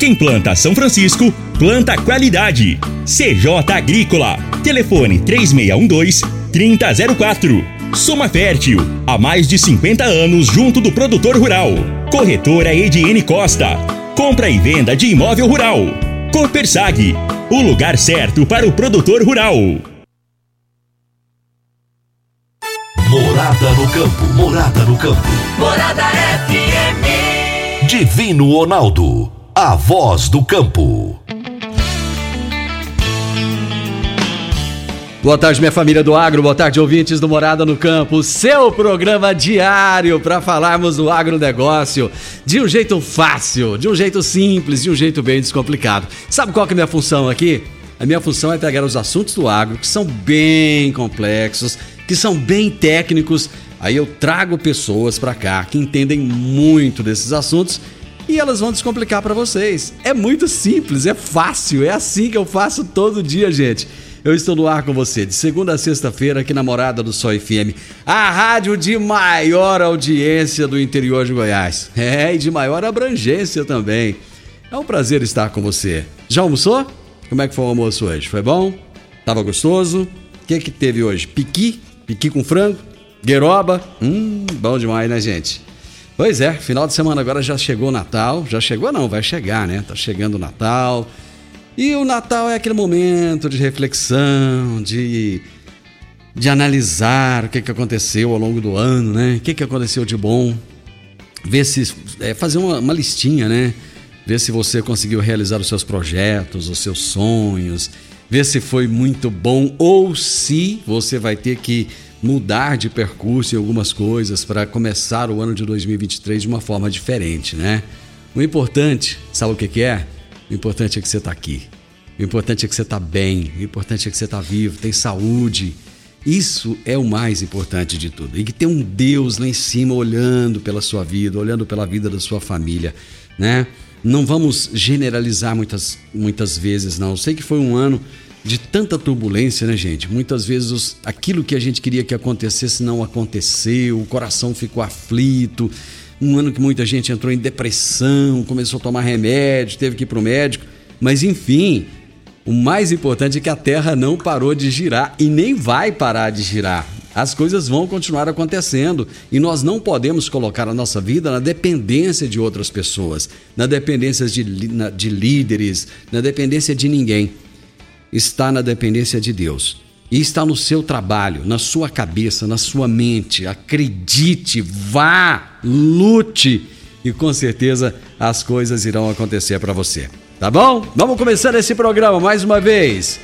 Quem planta São Francisco, planta qualidade. CJ Agrícola. Telefone 3612-3004. Soma Fértil. Há mais de 50 anos junto do produtor rural. Corretora Ediene Costa. Compra e venda de imóvel rural. Copersag. O lugar certo para o produtor rural. Morada no campo. Morada no campo. Morada FM. Divino Ronaldo. A voz do campo. Boa tarde, minha família do agro. Boa tarde, ouvintes do Morada no Campo. Seu programa diário para falarmos do agronegócio de um jeito fácil, de um jeito simples, de um jeito bem descomplicado. Sabe qual que é a minha função aqui? A minha função é pegar os assuntos do agro que são bem complexos, que são bem técnicos. Aí eu trago pessoas para cá que entendem muito desses assuntos e elas vão descomplicar para vocês. É muito simples, é fácil, é assim que eu faço todo dia, gente. Eu estou no ar com você, de segunda a sexta-feira, aqui na Morada do Sol FM, a rádio de maior audiência do interior de Goiás. É, e de maior abrangência também. É um prazer estar com você. Já almoçou? Como é que foi o almoço hoje? Foi bom? Tava gostoso? O que que teve hoje? Piqui? Piqui com frango? Gueroba? Hum, bom demais, né, gente? Pois é, final de semana agora já chegou o Natal. Já chegou não, vai chegar, né? Tá chegando o Natal. E o Natal é aquele momento de reflexão, de, de analisar o que, que aconteceu ao longo do ano, né? O que, que aconteceu de bom. Ver se. É, fazer uma, uma listinha, né? Ver se você conseguiu realizar os seus projetos, os seus sonhos. Ver se foi muito bom ou se você vai ter que mudar de percurso em algumas coisas para começar o ano de 2023 de uma forma diferente, né? O importante, sabe o que, que é? O importante é que você está aqui. O importante é que você está bem. O importante é que você está vivo, tem saúde. Isso é o mais importante de tudo. E que tem um Deus lá em cima olhando pela sua vida, olhando pela vida da sua família, né? Não vamos generalizar muitas, muitas vezes, não. Eu sei que foi um ano de tanta turbulência, né, gente? Muitas vezes aquilo que a gente queria que acontecesse não aconteceu, o coração ficou aflito um ano que muita gente entrou em depressão, começou a tomar remédio, teve que ir para o médico. Mas enfim, o mais importante é que a Terra não parou de girar e nem vai parar de girar. As coisas vão continuar acontecendo e nós não podemos colocar a nossa vida na dependência de outras pessoas, na dependência de, de líderes, na dependência de ninguém. Está na dependência de Deus. E está no seu trabalho, na sua cabeça, na sua mente. Acredite, vá, lute e com certeza as coisas irão acontecer para você. Tá bom? Vamos começar esse programa mais uma vez.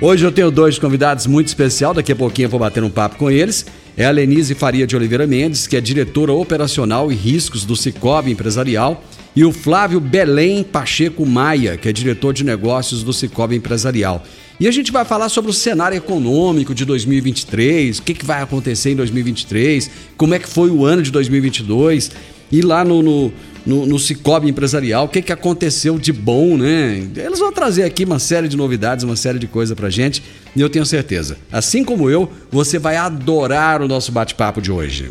Hoje eu tenho dois convidados muito especial, daqui a pouquinho eu vou bater um papo com eles. É a Lenise Faria de Oliveira Mendes, que é diretora operacional e riscos do Cicobi Empresarial, e o Flávio Belém Pacheco Maia, que é diretor de negócios do Cicobi Empresarial. E a gente vai falar sobre o cenário econômico de 2023, o que, que vai acontecer em 2023, como é que foi o ano de 2022, e lá no, no, no, no Cicobi Empresarial, o que, que aconteceu de bom, né? Eles vão trazer aqui uma série de novidades, uma série de coisas pra gente, e eu tenho certeza, assim como eu, você vai adorar o nosso bate-papo de hoje.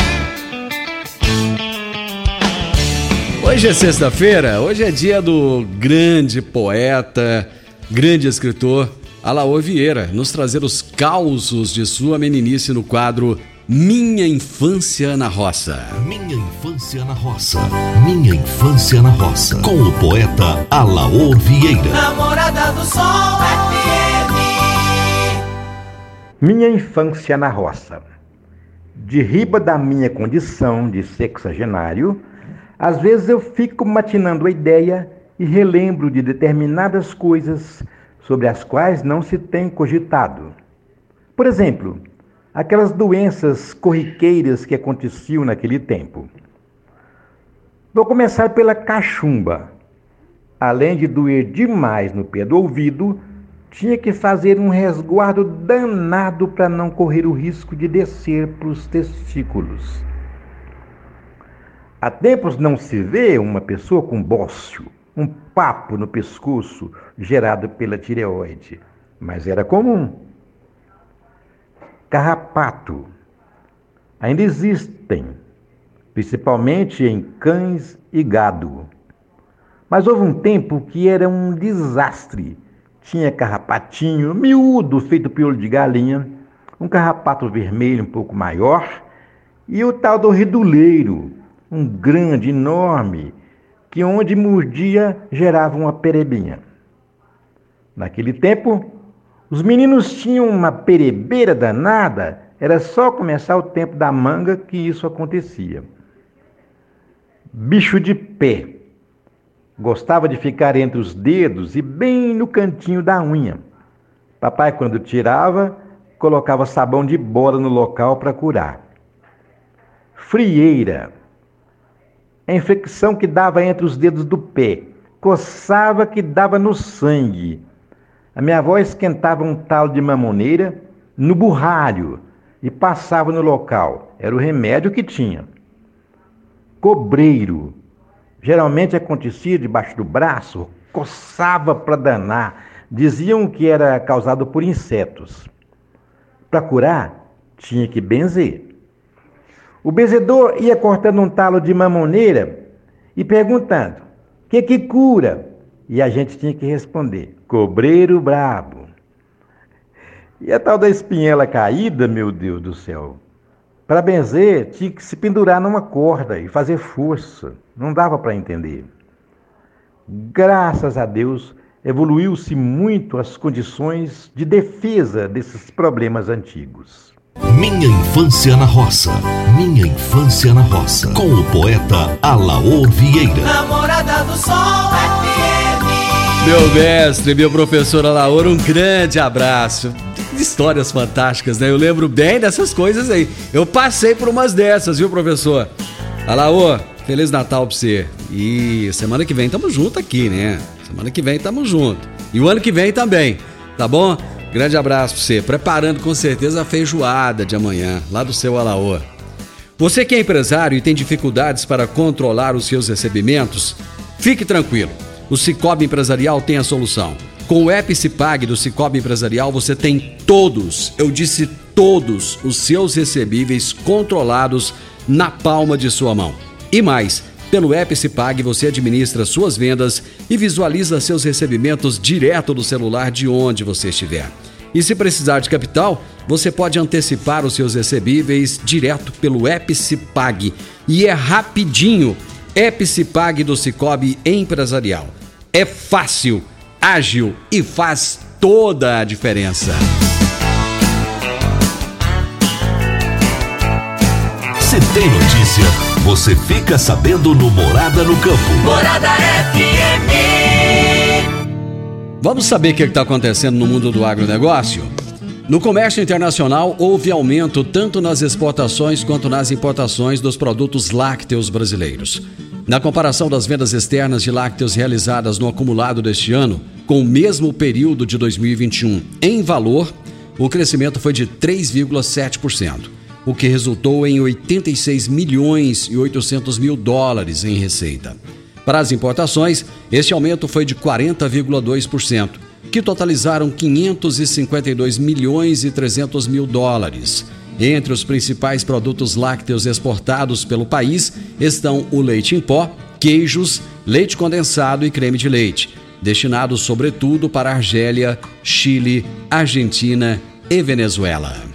Hoje é sexta-feira, hoje é dia do grande poeta, grande escritor Alaô Vieira, nos trazer os causos de sua meninice no quadro Minha Infância na Roça. Minha Infância na Roça. Minha Infância na Roça. Com o poeta Alaor Vieira. Namorada do Sol FM. Minha infância na roça. De riba da minha condição de sexagenário, às vezes eu fico matinando a ideia e relembro de determinadas coisas sobre as quais não se tem cogitado. Por exemplo, aquelas doenças corriqueiras que aconteciam naquele tempo. Vou começar pela cachumba. Além de doer demais no pé do ouvido, tinha que fazer um resguardo danado para não correr o risco de descer para os testículos. Há tempos não se vê uma pessoa com bócio, um papo no pescoço gerado pela tireoide, mas era comum. Carrapato. Ainda existem, principalmente em cães e gado. Mas houve um tempo que era um desastre. Tinha carrapatinho, miúdo, feito piolho de galinha, um carrapato vermelho um pouco maior, e o tal do reduleiro, um grande, enorme, que onde mordia gerava uma perebinha. Naquele tempo, os meninos tinham uma perebeira danada, era só começar o tempo da manga que isso acontecia. Bicho de pé. Gostava de ficar entre os dedos e bem no cantinho da unha. Papai, quando tirava, colocava sabão de bola no local para curar. Frieira. A infecção que dava entre os dedos do pé. Coçava que dava no sangue a minha avó esquentava um tal de mamoneira no burralho e passava no local. Era o remédio que tinha. Cobreiro. Geralmente acontecia debaixo do braço, coçava para danar. Diziam que era causado por insetos. Para curar, tinha que benzer. O benzedor ia cortando um talo de mamoneira e perguntando: que que cura? E a gente tinha que responder: cobreiro brabo. E a tal da espinhela caída, meu Deus do céu. Para benzer, tinha que se pendurar numa corda e fazer força. Não dava para entender. Graças a Deus, evoluiu-se muito as condições de defesa desses problemas antigos. Minha Infância na Roça. Minha Infância na Roça. Com o poeta Alaor Vieira. Namorada do Sol FM. Meu mestre, meu professor Alaor, um grande abraço. Histórias fantásticas, né? Eu lembro bem dessas coisas aí. Eu passei por umas dessas, viu, professor? Alaor, Feliz Natal pra você. E semana que vem tamo junto aqui, né? Semana que vem tamo junto. E o ano que vem também, tá bom? Grande abraço pra você. Preparando com certeza a feijoada de amanhã, lá do seu Alaor. Você que é empresário e tem dificuldades para controlar os seus recebimentos, fique tranquilo o Cicobi Empresarial tem a solução. Com o app do Cicobi Empresarial, você tem todos, eu disse todos, os seus recebíveis controlados na palma de sua mão. E mais, pelo app você administra suas vendas e visualiza seus recebimentos direto do celular de onde você estiver. E se precisar de capital, você pode antecipar os seus recebíveis direto pelo app Cipag. E é rapidinho. App Cipag do Cicobi Empresarial é fácil, ágil e faz toda a diferença. Se tem notícia, você fica sabendo no Morada no Campo. Morada FM. Vamos saber o que está acontecendo no mundo do agronegócio? No comércio internacional, houve aumento tanto nas exportações quanto nas importações dos produtos lácteos brasileiros. Na comparação das vendas externas de lácteos realizadas no acumulado deste ano, com o mesmo período de 2021, em valor, o crescimento foi de 3,7%, o que resultou em 86 milhões e 800 mil dólares em receita. Para as importações, este aumento foi de 40,2%, que totalizaram 552 milhões e 300 mil dólares. Entre os principais produtos lácteos exportados pelo país estão o leite em pó, queijos, leite condensado e creme de leite, destinados sobretudo para Argélia, Chile, Argentina e Venezuela.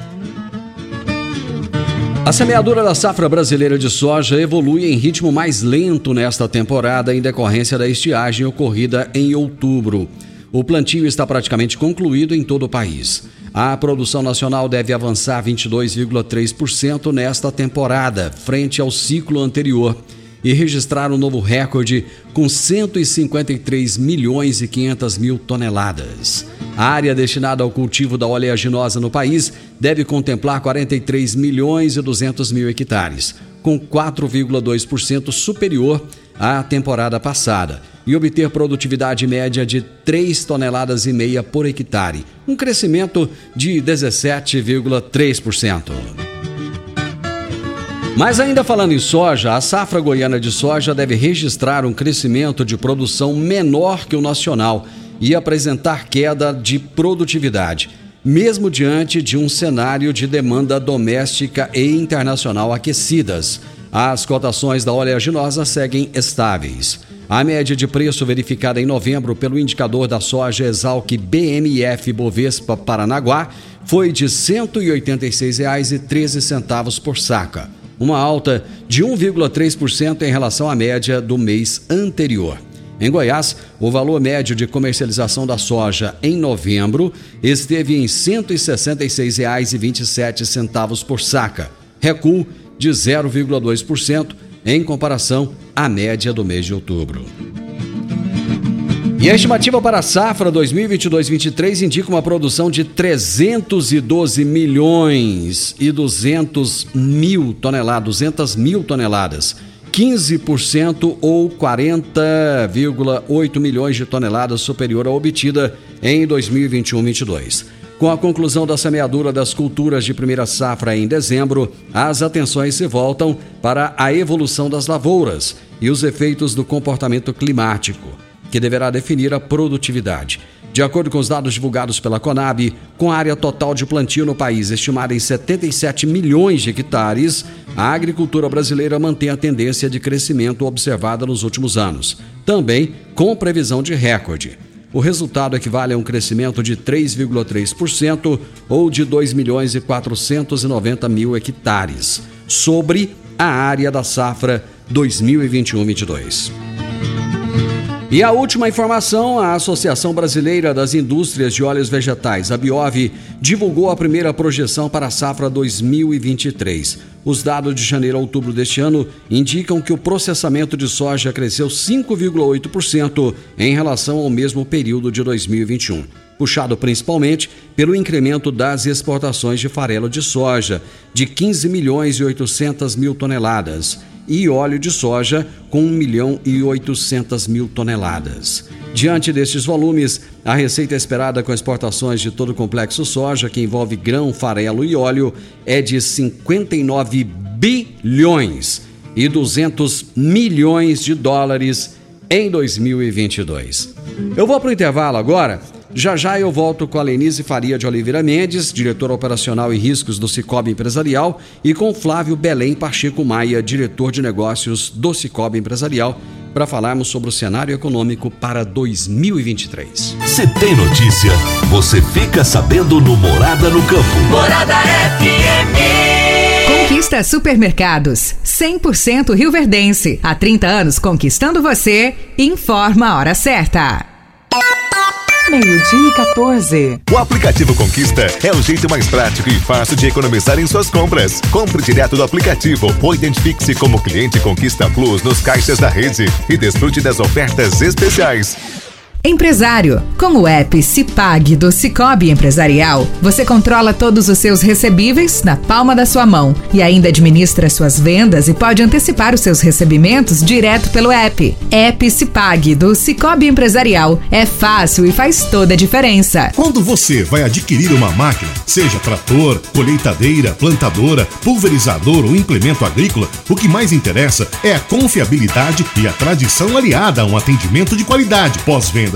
A semeadura da safra brasileira de soja evolui em ritmo mais lento nesta temporada em decorrência da estiagem ocorrida em outubro. O plantio está praticamente concluído em todo o país. A produção nacional deve avançar 22,3% nesta temporada, frente ao ciclo anterior e registrar um novo recorde com 153 milhões e 500 mil toneladas. A área destinada ao cultivo da oleaginosa no país deve contemplar 43 milhões e 200 mil hectares, com 4,2% superior à temporada passada, e obter produtividade média de 3 toneladas e meia por hectare, um crescimento de 17,3%. Mas ainda falando em soja, a safra goiana de soja deve registrar um crescimento de produção menor que o nacional e apresentar queda de produtividade, mesmo diante de um cenário de demanda doméstica e internacional aquecidas. As cotações da oleaginosa seguem estáveis. A média de preço verificada em novembro pelo indicador da soja Exalc BMF Bovespa Paranaguá foi de R$ 186,13 por saca uma alta de 1,3% em relação à média do mês anterior. Em Goiás, o valor médio de comercialização da soja em novembro esteve em R$ 166,27 por saca, recuo de 0,2% em comparação à média do mês de outubro. E a estimativa para a safra 2022-23 indica uma produção de 312 milhões e 200 mil toneladas, 200 mil toneladas, 15% ou 40,8 milhões de toneladas superior à obtida em 2021-22. Com a conclusão da semeadura das culturas de primeira safra em dezembro, as atenções se voltam para a evolução das lavouras e os efeitos do comportamento climático que deverá definir a produtividade. De acordo com os dados divulgados pela Conab, com a área total de plantio no país estimada em 77 milhões de hectares, a agricultura brasileira mantém a tendência de crescimento observada nos últimos anos, também com previsão de recorde. O resultado equivale a um crescimento de 3,3% ou de 2 milhões e 490 mil hectares, sobre a área da safra 2021-22. E a última informação: a Associação Brasileira das Indústrias de Óleos Vegetais, a Biov, divulgou a primeira projeção para a safra 2023. Os dados de janeiro a outubro deste ano indicam que o processamento de soja cresceu 5,8% em relação ao mesmo período de 2021 puxado principalmente pelo incremento das exportações de farelo de soja, de 15 milhões e 800 mil toneladas, e óleo de soja com 1 milhão e 800 mil toneladas. Diante destes volumes, a receita esperada com exportações de todo o complexo soja, que envolve grão, farelo e óleo, é de 59 bilhões e 200 milhões de dólares em 2022. Eu vou para o intervalo agora já já eu volto com a Lenise Faria de Oliveira Mendes, diretor operacional e riscos do Cicobi Empresarial, e com Flávio Belém Pacheco Maia, diretor de negócios do Cicobi Empresarial, para falarmos sobre o cenário econômico para 2023. Se tem notícia, você fica sabendo no Morada no Campo. Morada FM. Conquista Supermercados, 100% Rio Verdense. Há 30 anos conquistando você. Informa a hora certa. Meio-dia e 14. O aplicativo Conquista é o jeito mais prático e fácil de economizar em suas compras. Compre direto do aplicativo ou identifique-se como cliente Conquista Plus nos caixas da rede e desfrute das ofertas especiais. Empresário. Com o app Cipag do Cicobi Empresarial, você controla todos os seus recebíveis na palma da sua mão e ainda administra suas vendas e pode antecipar os seus recebimentos direto pelo app. App Cipag do Cicobi Empresarial. É fácil e faz toda a diferença. Quando você vai adquirir uma máquina, seja trator, colheitadeira, plantadora, pulverizador ou implemento agrícola, o que mais interessa é a confiabilidade e a tradição aliada a um atendimento de qualidade pós-venda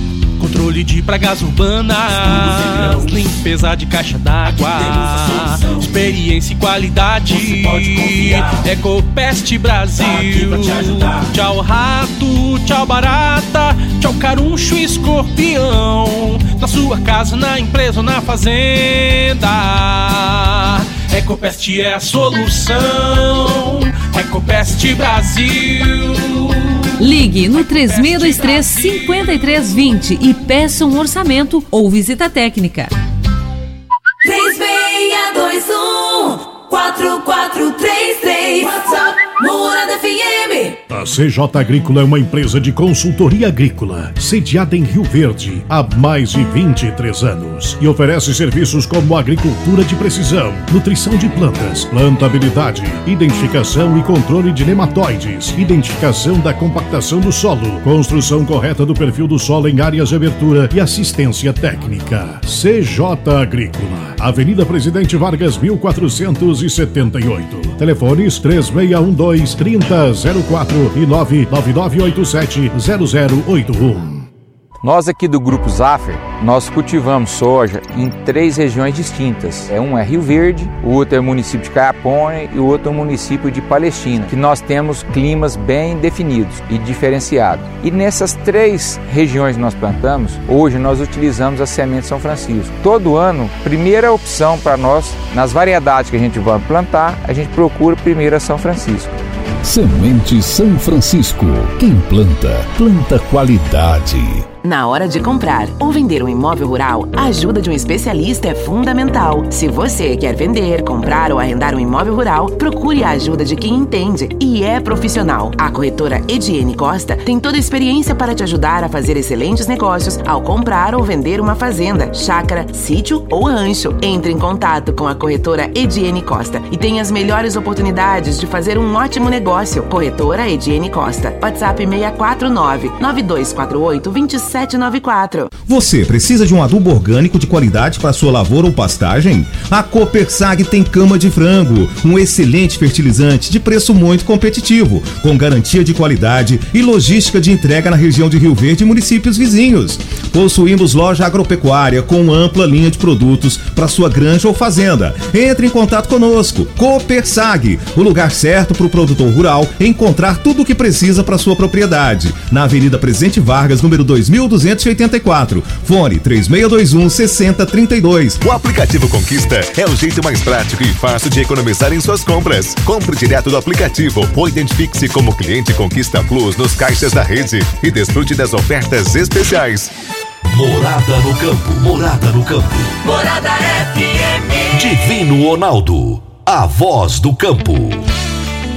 Controle de pragas urbanas, limpeza de caixa d'água, experiência e qualidade. Ecopest Brasil. Tchau rato, tchau barata, tchau caruncho e escorpião. Na sua casa, na empresa ou na fazenda. Ecopest é a solução. Ecopest Brasil. Ligue no 3623 5320 e peça um orçamento ou visita técnica. 3621 4433 WhatsApp Morada FM A CJ Agrícola é uma empresa de consultoria agrícola, sediada em Rio Verde há mais de 23 anos e oferece serviços como agricultura de precisão, nutrição de plantas, plantabilidade, identificação e controle de nematóides, identificação da compactação do solo, construção correta do perfil do solo em áreas de abertura e assistência técnica. CJ Agrícola, Avenida Presidente Vargas 1478. Telefones 3612 3004 e 99987 0081. Nós aqui do Grupo Zaffer, nós cultivamos soja em três regiões distintas. É um é Rio Verde, o outro é o município de Caiapone e o outro é o município de Palestina, que nós temos climas bem definidos e diferenciados. E nessas três regiões que nós plantamos, hoje nós utilizamos a semente São Francisco. Todo ano, primeira opção para nós, nas variedades que a gente vai plantar, a gente procura primeiro a São Francisco. Semente São Francisco. Quem planta, planta qualidade. Na hora de comprar ou vender um imóvel rural, a ajuda de um especialista é fundamental. Se você quer vender, comprar ou arrendar um imóvel rural, procure a ajuda de quem entende e é profissional. A corretora Ediene Costa tem toda a experiência para te ajudar a fazer excelentes negócios ao comprar ou vender uma fazenda, chácara, sítio ou rancho. Entre em contato com a corretora Ediene Costa e tenha as melhores oportunidades de fazer um ótimo negócio. Corretora Ediene Costa. WhatsApp 649 9248 27 2794. Você precisa de um adubo orgânico de qualidade para sua lavoura ou pastagem? A Copersag tem cama de frango, um excelente fertilizante de preço muito competitivo, com garantia de qualidade e logística de entrega na região de Rio Verde e municípios vizinhos. Possuímos loja agropecuária com ampla linha de produtos para sua granja ou fazenda. Entre em contato conosco. Copersag, o lugar certo para o produtor rural encontrar tudo o que precisa para sua propriedade. Na Avenida Presidente Vargas, número 2000 1284. Fone 3621 6032. O aplicativo Conquista é o jeito mais prático e fácil de economizar em suas compras. Compre direto do aplicativo ou identifique-se como cliente Conquista Plus nos caixas da rede e desfrute das ofertas especiais. Morada no campo. Morada no campo. Morada FM Divino Ronaldo. A voz do campo.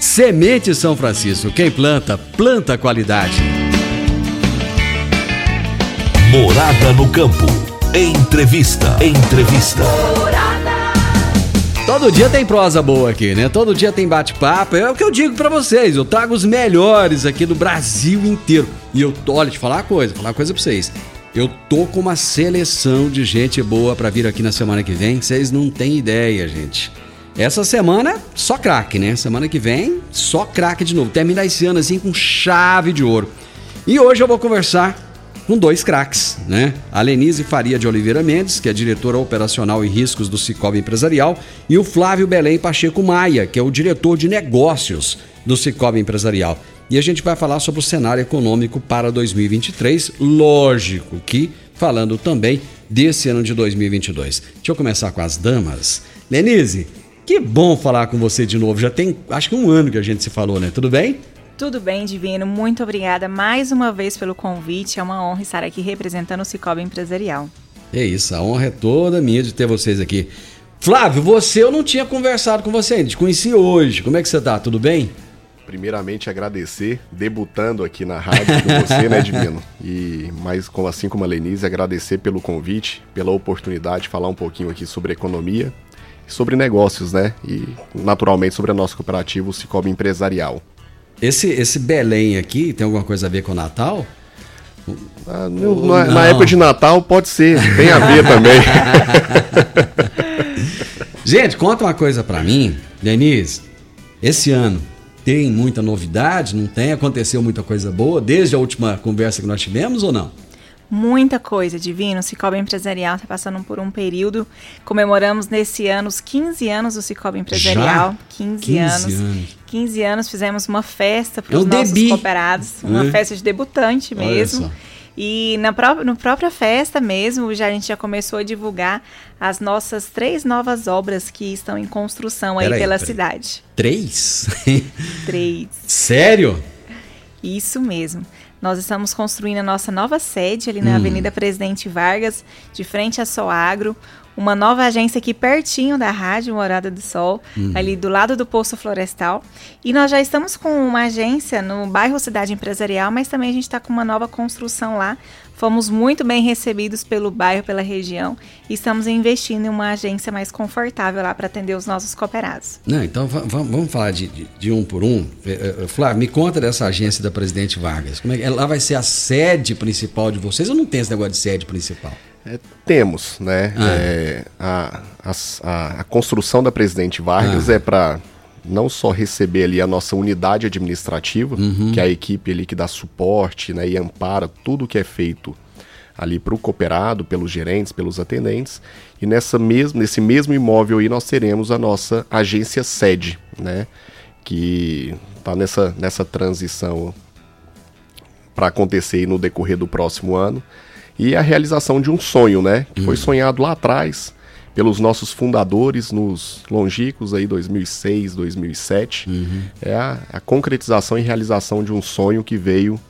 Semente São Francisco, quem planta, planta qualidade. Morada no campo. Entrevista. Entrevista. Todo dia tem prosa boa aqui, né? Todo dia tem bate-papo. É o que eu digo pra vocês. Eu trago os melhores aqui do Brasil inteiro. E eu tô, olha, te falar uma coisa, falar uma coisa pra vocês. Eu tô com uma seleção de gente boa pra vir aqui na semana que vem. Vocês não têm ideia, gente. Essa semana, só craque, né? Semana que vem, só craque de novo. Terminar esse ano assim com chave de ouro. E hoje eu vou conversar com dois craques, né? A Lenise Faria de Oliveira Mendes, que é diretora operacional e riscos do Cicobi Empresarial, e o Flávio Belém Pacheco Maia, que é o diretor de negócios do Cicobi Empresarial. E a gente vai falar sobre o cenário econômico para 2023, lógico que falando também desse ano de 2022. Deixa eu começar com as damas. Lenise, que bom falar com você de novo. Já tem, acho que um ano que a gente se falou, né? Tudo bem? Tudo bem, Divino. Muito obrigada mais uma vez pelo convite. É uma honra estar aqui representando o Cicobi Empresarial. É isso, a honra é toda minha de ter vocês aqui. Flávio, você eu não tinha conversado com você ainda, te conheci hoje. Como é que você tá? Tudo bem? primeiramente agradecer, debutando aqui na rádio com você, né, Divino? E mais como assim como a Lenise, agradecer pelo convite, pela oportunidade de falar um pouquinho aqui sobre economia sobre negócios, né? E naturalmente sobre a nossa cooperativa, o Cicobi Empresarial. Esse, esse Belém aqui tem alguma coisa a ver com o Natal? Ah, no- na, na época de Natal pode ser, tem a ver também. Gente, conta uma coisa pra mim, Denise. Esse ano tem muita novidade? Não tem? Aconteceu muita coisa boa desde a última conversa que nós tivemos ou não? Muita coisa, Divino. O Cicobi Empresarial está passando por um período. Comemoramos nesse ano os 15 anos do Cicobi Empresarial. Já? 15, 15 anos. anos. 15 anos fizemos uma festa para É os um nossos debi. cooperados. Uma Né? festa de debutante mesmo. E na, pró na própria festa mesmo, já, a gente já começou a divulgar as nossas três novas obras que estão em construção aí Peraí, pela peraí. cidade. Três? Três. Sério? Isso mesmo. Nós estamos construindo a nossa nova sede ali na Hum. Avenida Presidente Vargas, de frente à Soagro, uma nova agência aqui pertinho da Rádio Morada do Sol, Hum. ali do lado do Poço Florestal. E nós já estamos com uma agência no bairro Cidade Empresarial, mas também a gente está com uma nova construção lá. Fomos muito bem recebidos pelo bairro, pela região, e estamos investindo em uma agência mais confortável lá para atender os nossos cooperados. Não, então va- va- vamos falar de, de- de um por um. Eh, eh, Flávio, me conta dessa agência da Presidente Vargas. Como é que lá vai ser a sede principal de vocês ou não tem esse negócio de sede principal? É, temos, né? Ah. É, a, a- a construção da Presidente Vargas Ah. é para não só receber ali a nossa unidade administrativa, Uhum. que é a equipe ali que dá suporte né, e ampara tudo que é feito ali para o cooperado, pelos gerentes, pelos atendentes. E nessa mesmo, nesse mesmo imóvel aí nós teremos a nossa agência sede, né? Que está nessa, nessa transição para acontecer aí no decorrer do próximo ano. E a realização de um sonho, né? Que foi sonhado lá atrás pelos nossos fundadores nos longínquos aí 2006, 2007. É a, a concretização e realização de um sonho que veio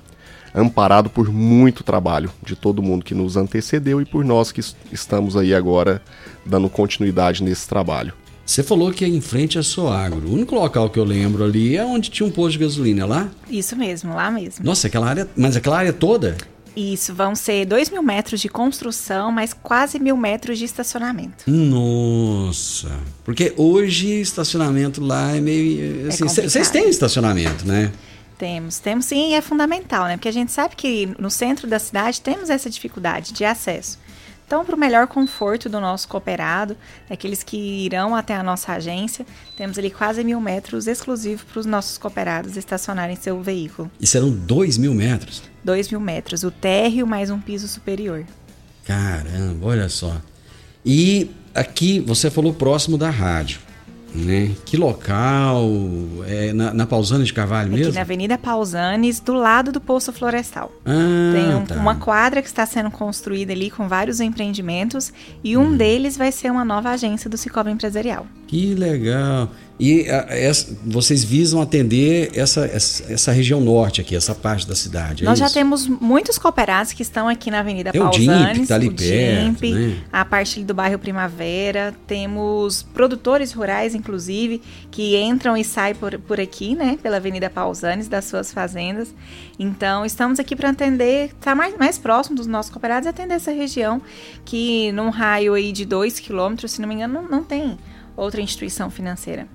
amparado por muito trabalho de todo mundo que nos antecedeu e por nós que es- estamos aí agora dando continuidade nesse trabalho. Você falou que é em frente a Soagro. O único local que eu lembro ali é onde tinha um posto de gasolina lá. Isso mesmo, lá mesmo. Nossa, aquela área. Mas aquela área toda? Isso, vão ser 2 mil metros de construção, mas quase mil metros de estacionamento. Nossa. Porque hoje estacionamento lá é meio. Assim, complicado. Vocês têm estacionamento, né? Temos, temos sim, e é fundamental, né? Porque a gente sabe que no centro da cidade temos essa dificuldade de acesso. Então, para o melhor conforto do nosso cooperado, daqueles que irão até a nossa agência, temos ali quase mil metros exclusivos para os nossos cooperados estacionarem seu veículo. E serão dois mil metros. Dois mil metros, o térreo mais um piso superior. Caramba, olha só. E aqui você falou próximo da rádio, né? Que local? É na, na Pausana de Carvalho Aqui mesmo? na Avenida Pausanes, do lado do Poço Florestal. Ah, Tem um- tá. uma quadra que está sendo construída ali com vários empreendimentos e Hum. um deles vai ser uma nova agência do Cicobi Empresarial. Que legal. E a- essa- vocês visam atender essa, essa, essa região norte aqui, essa parte da cidade, é Nós já isso? temos muitos cooperados que estão aqui na Avenida É o DIMP, tá ali o perto, DIMP, né? a parte do bairro Primavera, temos produtores rurais, inclusive, que entram e saem por, por aqui, né, pela Avenida Pausanes, das suas fazendas. Então, estamos aqui para atender, estar mais, mais próximo dos nossos cooperados e atender essa região, que num raio aí de 2 quilômetros, se não me engano, não, não tem outra instituição financeira.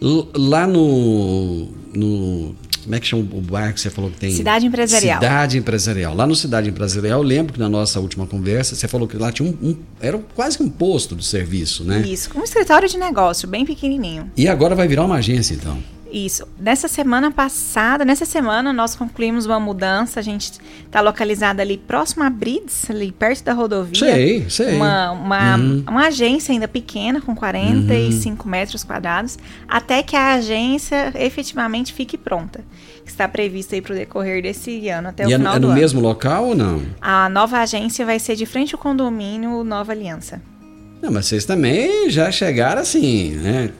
Lá no, no. Como é que chama o bairro que você falou que tem? Cidade Empresarial. Cidade Empresarial. Lá no Cidade Empresarial, eu lembro que na nossa última conversa você falou que lá tinha um. um- era quase que um posto de serviço, né? Isso, um escritório de negócio, bem pequenininho. E agora vai virar uma agência, então. Isso. Nessa semana passada, nessa semana nós concluímos uma mudança. A gente está localizado ali próximo a Brides, ali perto da rodovia. Sei, sei. Uma, uma, Uhum. uma agência ainda pequena, com 45 metros quadrados, até que a agência efetivamente fique pronta. Que está prevista aí para o decorrer desse ano, até e o é, final é do no ano. mesmo local ou não? A nova agência vai ser de frente ao condomínio Nova Aliança. Não, mas vocês também já chegaram assim, né?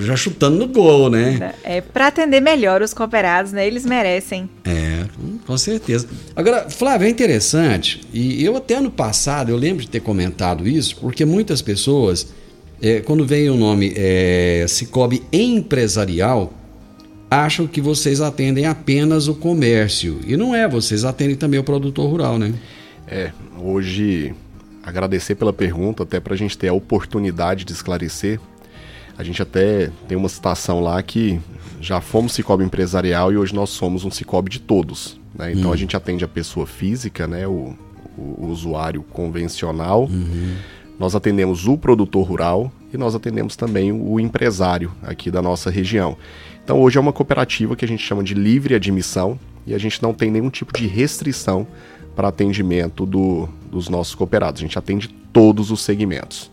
Já chutando no gol, né? É para atender melhor os cooperados, né? Eles merecem. É, com certeza. Agora, Flávio, é interessante, e eu até no passado, eu lembro de ter comentado isso, porque muitas pessoas, é, quando vem o nome é, Cicobi Empresarial, acham que vocês atendem apenas o comércio. E não é, vocês atendem também o produtor rural, né? É, hoje agradecer pela pergunta, até para a gente ter a oportunidade de esclarecer. A gente até tem uma citação lá que já fomos Cicobi empresarial e hoje nós somos um Cicobi de todos. Né? Então Hum. a gente atende a pessoa física, né? o, o- o usuário convencional. Uhum. Nós atendemos o produtor rural e nós atendemos também o empresário aqui da nossa região. Então hoje é uma cooperativa que a gente chama de livre admissão e a gente não tem nenhum tipo de restrição para atendimento do- dos nossos cooperados. A gente atende todos os segmentos.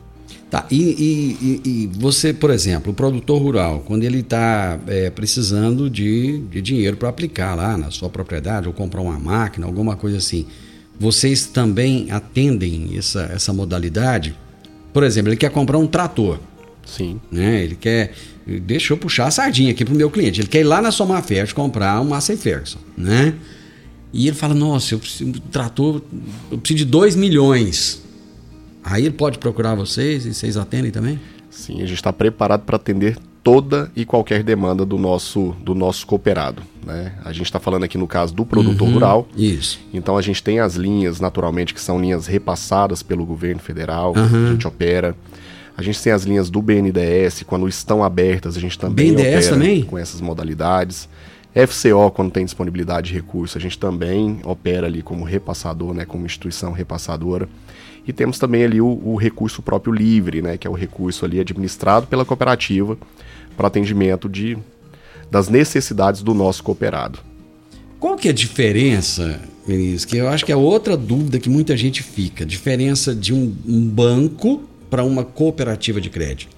Tá, e, e- e- e você, por exemplo, o produtor rural, quando ele está precisando de, de dinheiro para aplicar lá na sua propriedade, ou comprar uma máquina, alguma coisa assim, vocês também atendem essa, essa modalidade? Por exemplo, ele quer comprar um trator. Sim. Né? Ele quer. Deixa eu puxar a sardinha aqui pro meu cliente. Ele quer ir lá na Soma Fert comprar um Massey Ferguson, né? E ele fala: Nossa, eu preciso de um trator, eu preciso de 2 milhões. Aí ele pode procurar vocês e vocês atendem também? Sim, a gente está preparado para atender toda e qualquer demanda do nosso, do nosso cooperado. Né? A gente está falando aqui no caso do produtor Uhum, rural. Isso. Então a gente tem as linhas, naturalmente, que são linhas repassadas pelo governo federal, Aham. a gente opera. A gente tem as linhas do BNDES, quando estão abertas, a gente também BNDES opera também? com essas modalidades. FCO, quando tem disponibilidade de recurso, a gente também opera ali como repassador, né, como instituição repassadora. E temos também ali o, o recurso próprio livre, né, que é o recurso ali administrado pela cooperativa para atendimento de, das necessidades do nosso cooperado. Qual que é a diferença, Vinícius? Que eu acho que é outra dúvida que muita gente fica. Diferença de um, um banco para uma cooperativa de crédito.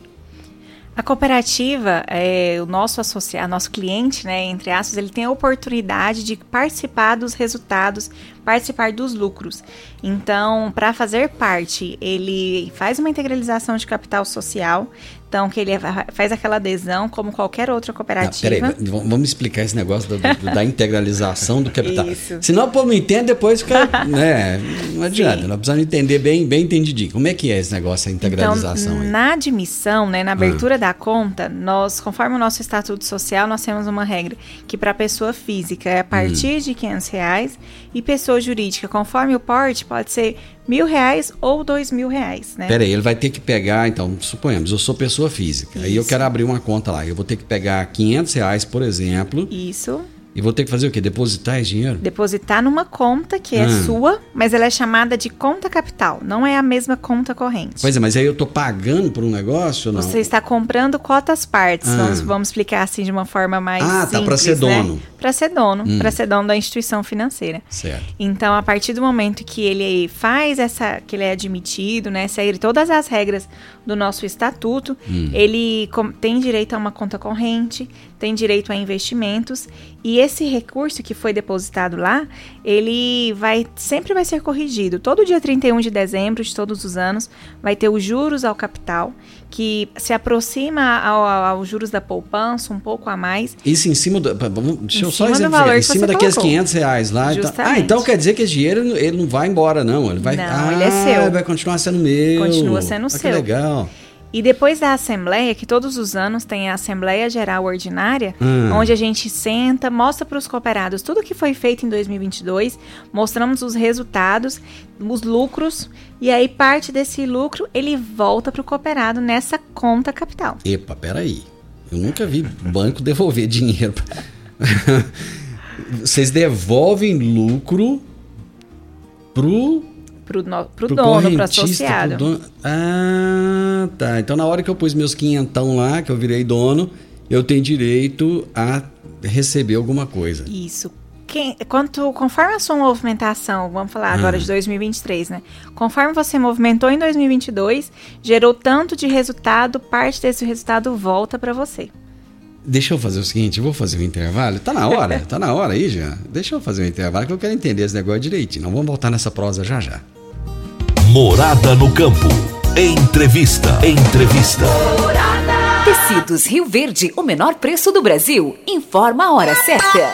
A cooperativa, é, o nosso associado, nosso cliente, né, entre aspas, ele tem a oportunidade de participar dos resultados, participar dos lucros. Então, para fazer parte, ele faz uma integralização de capital social, então que ele faz aquela adesão como qualquer outra Ah, cooperativa. peraí, vamos explicar esse negócio do- da integralização do capital. Isso. Senão o povo não entende, depois fica. né, não adianta, nós precisamos entender bem, bem entendidinho. Como é que é esse negócio, a integralização então, aí? na admissão, né, na abertura da conta, nós, conforme o nosso estatuto social, nós temos uma regra que para pessoa física é a partir Hum. de 500 reais e pessoa jurídica, conforme o porte, pode ser mil reais ou dois mil reais, né? Peraí, ele vai ter que pegar, então, suponhamos, eu sou pessoa física, aí eu Isso. quero abrir uma conta lá, eu vou ter que pegar 500 reais, por exemplo, Isso. e vou ter que fazer o quê? Depositar esse dinheiro? Depositar numa conta que é Hum. sua, mas ela é chamada de conta capital, não é a mesma conta corrente. Pois é, mas aí eu tô pagando por um negócio ou não? Você está comprando cotas partes. Ah. Vamos, vamos explicar assim de uma forma mais Ah, tá, pra ser né? Para ser dono, Hum. para ser dono da instituição financeira. Certo. Então, a partir do momento que ele faz essa, que ele é admitido, né, segue todas as regras do nosso estatuto, Hum. ele tem direito a uma conta corrente, tem direito a investimentos e esse recurso que foi depositado lá, ele vai sempre vai ser corrigido. Todo dia 31 de dezembro de todos os anos vai ter os juros ao capital, que se aproxima ao, aos juros da poupança um pouco a mais. Isso em cima do. vamos- Deixa eu Em só cima do exemplificar. Em cima daqueles colocou. 500 reais lá. Então, ah, então quer dizer que esse dinheiro ele não- ele não vai embora, não. Ele vai. Não, ah, ele é seu. Vai continuar sendo meu. Continua sendo Ah, seu. Que legal. E depois da Assembleia, que todos os anos tem a Assembleia Geral Ordinária, Hum. onde a gente senta, mostra para os cooperados tudo que foi feito em 2022, mostramos os resultados, os lucros, e aí parte desse lucro ele volta para o cooperado nessa conta capital. Epa, peraí. Eu nunca vi banco devolver dinheiro. Vocês devolvem lucro pro Pro, no, pro, Pro dono, pro associado. pro dono. Ah, tá. Então na hora que eu pus meus quinhentão lá, que eu virei dono, eu tenho direito a receber alguma coisa. Isso. Quem, quanto, conforme a sua movimentação, vamos falar agora Ah. de 2023, né? Conforme você movimentou em 2022, gerou tanto de resultado, parte desse resultado volta para você. Deixa eu fazer o seguinte, eu vou fazer um intervalo. Tá na hora, tá na hora aí já. Deixa eu fazer um intervalo que eu quero entender esse negócio direitinho. Não vamos voltar nessa prosa já já. Morada no campo. Entrevista. Entrevista. Tecidos Rio Verde, o menor preço do Brasil. Informa a hora certa.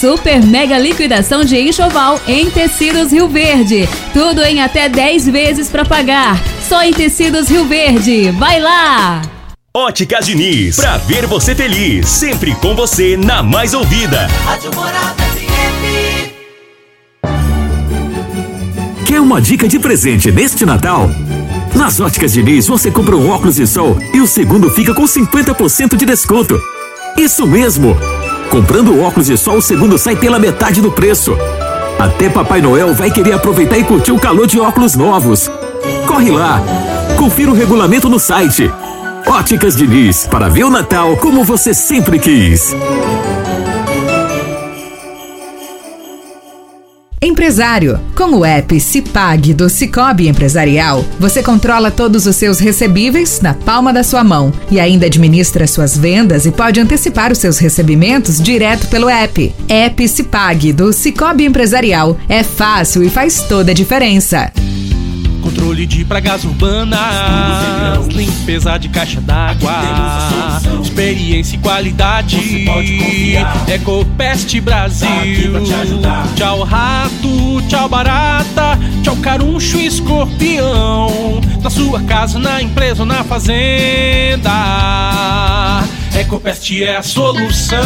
Super mega liquidação de enxoval em tecidos Rio Verde. Tudo em até 10 vezes para pagar. Só em tecidos Rio Verde. Vai lá! Óticas Diniz, pra ver você feliz, sempre com você na mais ouvida. Rádio Morada FM. Quer uma dica de presente neste Natal? Nas Óticas Diniz você compra um óculos de sol e o segundo fica com 50% de desconto. Isso mesmo! Comprando óculos de sol, o segundo sai pela metade do preço. Até Papai Noel vai querer aproveitar e curtir o calor de óculos novos. Corre lá! Confira o regulamento no site. Óticas Diniz, para ver o Natal como você sempre quis. Empresário, com o app Cipag do Cicobi Empresarial, você controla todos os seus recebíveis na palma da sua mão e ainda administra suas vendas e pode antecipar os seus recebimentos direto pelo app. App Cipag do Cicobi Empresarial é fácil e faz toda a diferença. Controle de pragas urbanas, limpeza de caixa d'água, experiência e qualidade. Ecopest Brasil. Tchau rato, tchau barata, tchau caruncho e escorpião. Na sua casa, na empresa ou na fazenda. Ecopest é a solução.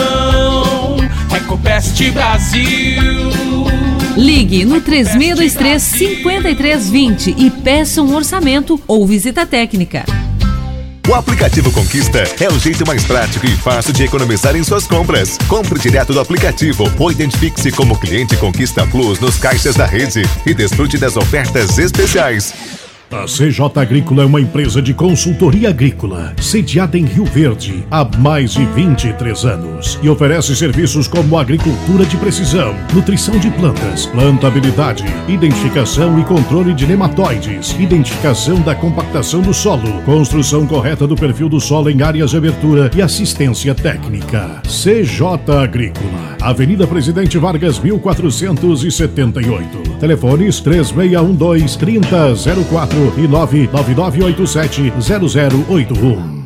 Ecopest Brasil. Ligue no 3623 5320 e peça um orçamento ou visita técnica. O aplicativo Conquista é o jeito mais prático e fácil de economizar em suas compras. Compre direto do aplicativo ou identifique-se como cliente Conquista Plus nos caixas da rede e desfrute das ofertas especiais. A CJ Agrícola é uma empresa de consultoria agrícola, sediada em Rio Verde há mais de 23 anos e oferece serviços como agricultura de precisão, nutrição de plantas, plantabilidade, identificação e controle de nematóides, identificação da compactação do solo, construção correta do perfil do solo em áreas de abertura e assistência técnica. CJ Agrícola, Avenida Presidente Vargas 1478. Telefones 3612 3004 e 999870081.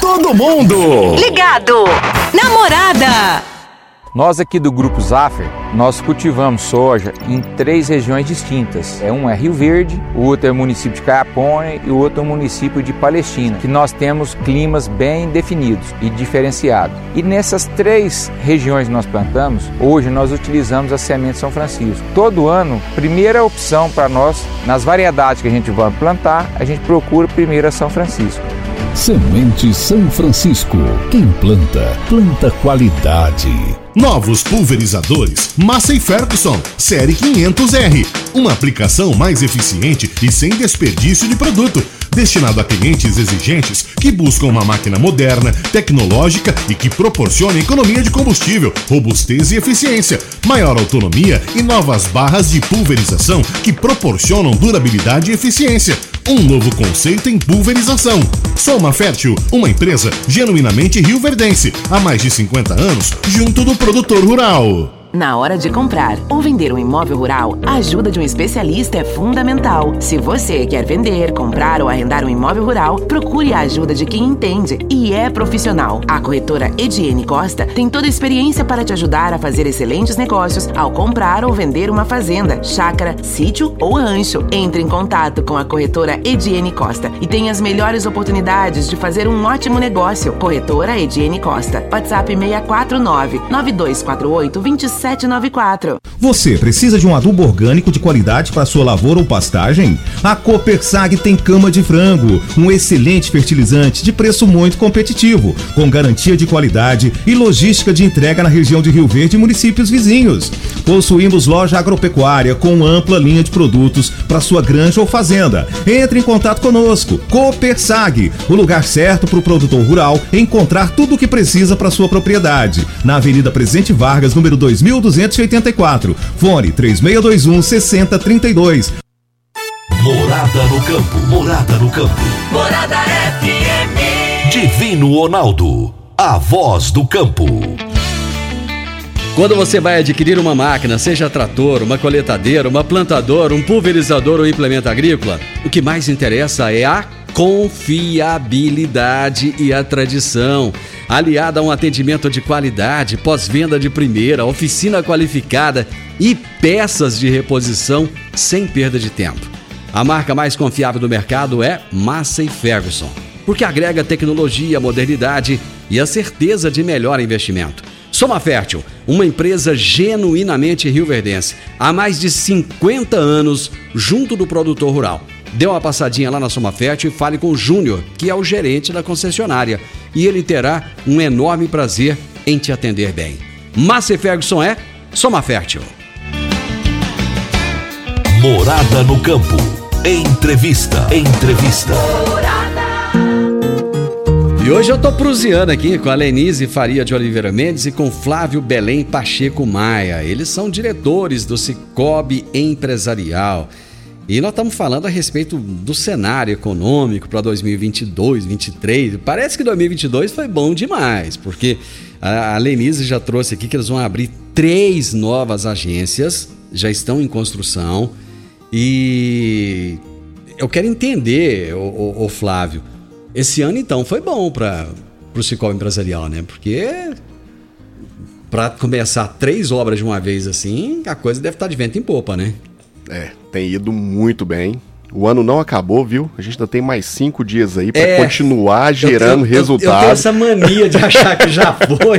Todo mundo! Ligado! Namorada! Nós aqui do Grupo Zaffer, nós cultivamos soja em três regiões distintas. É um é Rio Verde, o outro é o município de Caiapone e o outro é o município de Palestina, que nós temos climas bem definidos e diferenciados. E nessas três regiões que nós plantamos, hoje nós utilizamos a semente São Francisco. Todo ano, primeira opção para nós, nas variedades que a gente vai plantar, a gente procura primeiro a São Francisco. Semente São Francisco. Quem planta, planta qualidade. Novos pulverizadores Massey Ferguson Série 500R. Uma aplicação mais eficiente e sem desperdício de produto. Destinado a clientes exigentes que buscam uma máquina moderna, tecnológica e que proporcione economia de combustível, robustez e eficiência, maior autonomia e novas barras de pulverização que proporcionam durabilidade e eficiência. Um novo conceito em pulverização. Soma Fértil, uma empresa genuinamente rioverdense, há mais de 50 anos, junto do produtor rural. Na hora de comprar ou vender um imóvel rural, a ajuda de um especialista é fundamental. Se você quer vender, comprar ou arrendar um imóvel rural, procure a ajuda de quem entende e é profissional. A corretora Ediene Costa tem toda a experiência para te ajudar a fazer excelentes negócios ao comprar ou vender uma fazenda, chácara, sítio ou rancho. Entre em contato com a corretora Ediene Costa e tenha as melhores oportunidades de fazer um ótimo negócio. Corretora Ediene Costa. WhatsApp 649 9248 27 794. Você precisa de um adubo orgânico de qualidade para sua lavoura ou pastagem? A Copersag tem cama de frango, um excelente fertilizante de preço muito competitivo, com garantia de qualidade e logística de entrega na região de Rio Verde e municípios vizinhos. Possuímos loja agropecuária com ampla linha de produtos para sua granja ou fazenda. Entre em contato conosco. Copersag, o lugar certo para o produtor rural encontrar tudo o que precisa para sua propriedade. Na Avenida Presidente Vargas, número 2000 1284. Fone 3621 6032. Morada no campo. Morada no campo. Morada FM. Divino Ronaldo. A voz do campo. Quando você vai adquirir uma máquina, seja trator, uma coletadeira, uma plantadora, um pulverizador ou implemento agrícola, o que mais interessa é a confiabilidade e a tradição, aliada a um atendimento de qualidade, pós-venda de primeira, oficina qualificada e peças de reposição sem perda de tempo. A marca mais confiável do mercado é Massey Ferguson, porque agrega tecnologia, modernidade e a certeza de melhor investimento. Soma Fértil, uma empresa genuinamente rioverdense, há mais de 50 anos junto do produtor rural. Dê uma passadinha lá na Soma Fértil e fale com o Júnior, que é o gerente da concessionária, e ele terá um enorme prazer em te atender bem. Massa Ferguson é Soma Fértil. Morada no campo. Entrevista. Entrevista. E hoje eu tô prusiando aqui com a Lenise Faria de Oliveira Mendes e com Flávio Belém Pacheco Maia. Eles são diretores do Cicobi Empresarial. E nós estamos falando a respeito do cenário econômico para 2022, 2023. Parece que 2022 foi bom demais, porque a Lenise já trouxe aqui que eles vão abrir três novas agências, já estão em construção. E eu quero entender, o, Flávio, esse ano então foi bom para o Cicobi Empresarial, né? Porque para começar três obras de uma vez assim, a coisa deve estar de vento em popa, né? É, tem ido muito bem. O ano não acabou, viu? A gente ainda tem mais cinco dias aí para É. continuar gerando eu, eu, Eu, resultados. tenho essa mania de achar que já foi.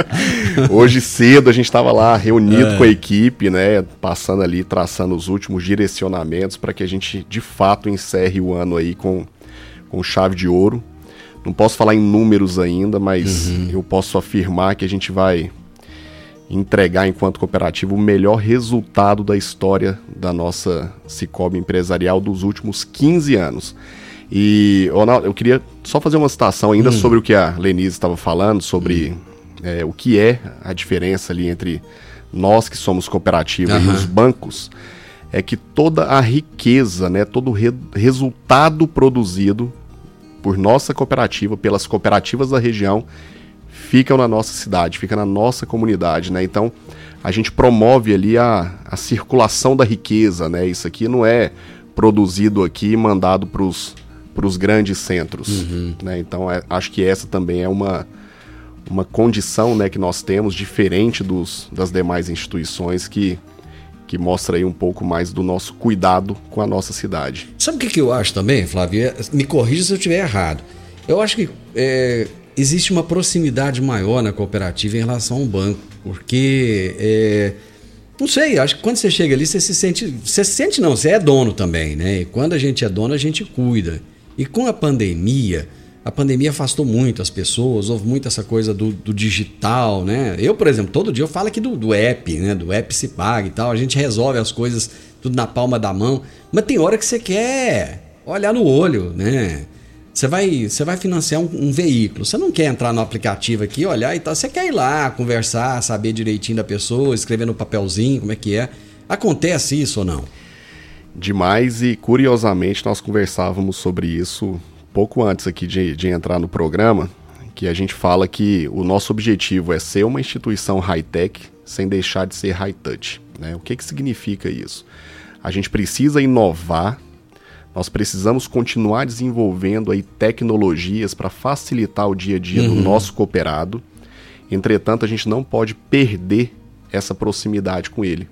Hoje cedo a gente estava lá reunido É. com a equipe, né? Passando ali, traçando os últimos direcionamentos para que a gente de fato encerre o ano aí com, com chave de ouro. Não posso falar em números ainda, mas Uhum. eu posso afirmar que a gente vai entregar enquanto cooperativa o melhor resultado da história da nossa Cicobi empresarial dos últimos 15 anos. E, Ronaldo, eu queria só fazer uma citação ainda Hum. sobre o que a Lenise estava falando, sobre é, o que é a diferença ali entre nós que somos cooperativa e Aham. os bancos. É que toda a riqueza, né, todo o re- resultado produzido por nossa cooperativa, pelas cooperativas da região, ficam na nossa cidade, fica na nossa comunidade, né? Então, a gente promove ali a, a circulação da riqueza, né? Isso aqui não é produzido aqui e mandado para os grandes centros, né? Então, é- acho que essa também é uma, uma condição, né, que nós temos diferente dos, das demais instituições que, que mostra aí um pouco mais do nosso cuidado com a nossa cidade. Sabe o que, que eu acho também, Flávio? É- Me corrija se eu estiver errado. Eu acho que é, existe uma proximidade maior na cooperativa em relação ao banco. Porque, é, não sei, acho que quando você chega ali, você se sente. Você se sente não, você é dono também, né? E quando a gente é dono, a gente cuida. E com a pandemia, a pandemia afastou muito as pessoas, houve muito essa coisa do, do digital, né? Eu, por exemplo, todo dia eu falo aqui do, do app, né? Do app se paga e tal. A gente resolve as coisas tudo na palma da mão. Mas tem hora que você quer olhar no olho, né? Você vai, você vai financiar um, um veículo. Você não quer entrar no aplicativo aqui, olhar e tal. Você quer ir lá, conversar, saber direitinho da pessoa, escrever no papelzinho como é que é. Acontece isso ou não? Demais e curiosamente nós conversávamos sobre isso pouco antes aqui de, de entrar no programa, que a gente fala que o nosso objetivo é ser uma instituição high-tech sem deixar de ser high-touch. Né? O que, que significa isso? A gente precisa inovar, nós precisamos continuar desenvolvendo aí tecnologias para facilitar o dia a dia do Uhum. nosso cooperado. Entretanto, a gente não pode perder essa proximidade com ele.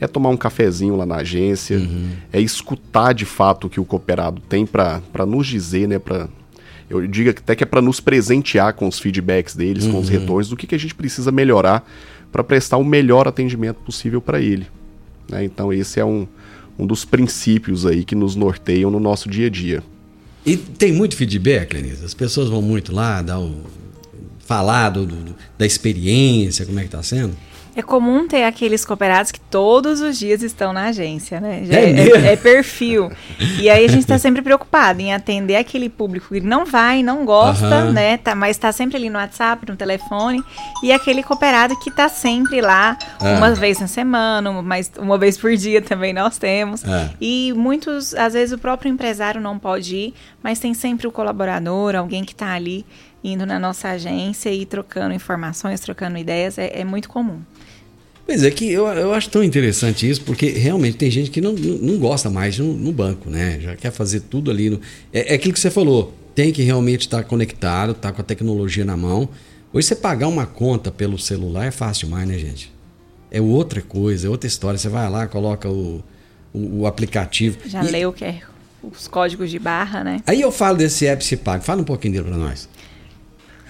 É tomar um cafezinho lá na agência, Uhum. é escutar de fato o que o cooperado tem para nos dizer, né? Pra, eu digo até que é para nos presentear com os feedbacks deles, com os Uhum. retornos, do que, que a gente precisa melhorar para prestar o melhor atendimento possível para ele. né? Então, esse é um, um dos princípios aí que nos norteiam no nosso dia a dia. E tem muito feedback, Lenise? As pessoas vão muito lá dar o, falar do, do- da experiência, como é que tá sendo? É comum ter aqueles cooperados que todos os dias estão na agência, né? É é, mesmo? é perfil. E aí a gente está sempre preocupado em atender aquele público que não vai, não gosta, né? Tá, mas está sempre ali no WhatsApp, no telefone. E aquele cooperado que está sempre lá, Ah. uma vez na semana, mais, uma vez por dia também nós temos. Ah. E muitos, às vezes, o próprio empresário não pode ir, mas tem sempre o colaborador, alguém que está ali indo na nossa agência e trocando informações, trocando ideias. É, é muito comum. Pois é, que eu, eu acho tão interessante isso, porque realmente tem gente que não, não, não gosta mais no, no banco, né? Já quer fazer tudo ali. No, é, é aquilo que você falou, tem que realmente estar conectado, estar com a tecnologia na mão. Hoje você pagar uma conta pelo celular é fácil demais, né, gente? É outra coisa, é outra história. Você vai lá, coloca o, o, o aplicativo. Já E- leu que é os códigos de barra, né? Aí eu falo desse app Cipag, fala um pouquinho dele para nós.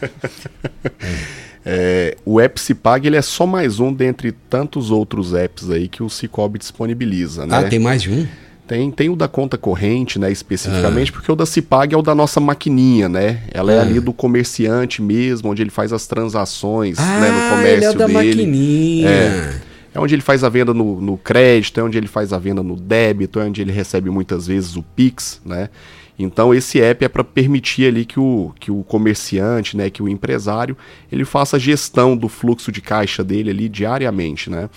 É, o app Cipag ele é só mais um dentre tantos outros apps aí que o Cicobi disponibiliza, né? Ah, tem mais de um? Tem, tem o da conta corrente, né, especificamente, porque o da Cipag é o da nossa maquininha, né? Ela é Ah. ali do comerciante mesmo, onde ele faz as transações né, no Ah, comércio ele é o da dele. maquininha. É. É onde ele faz a venda no, no crédito, é onde ele faz a venda no débito, é onde ele recebe muitas vezes o Pix, né? Então esse app é para permitir ali que o, que o comerciante, né, que o empresário, ele faça a gestão do fluxo de caixa dele ali diariamente, né?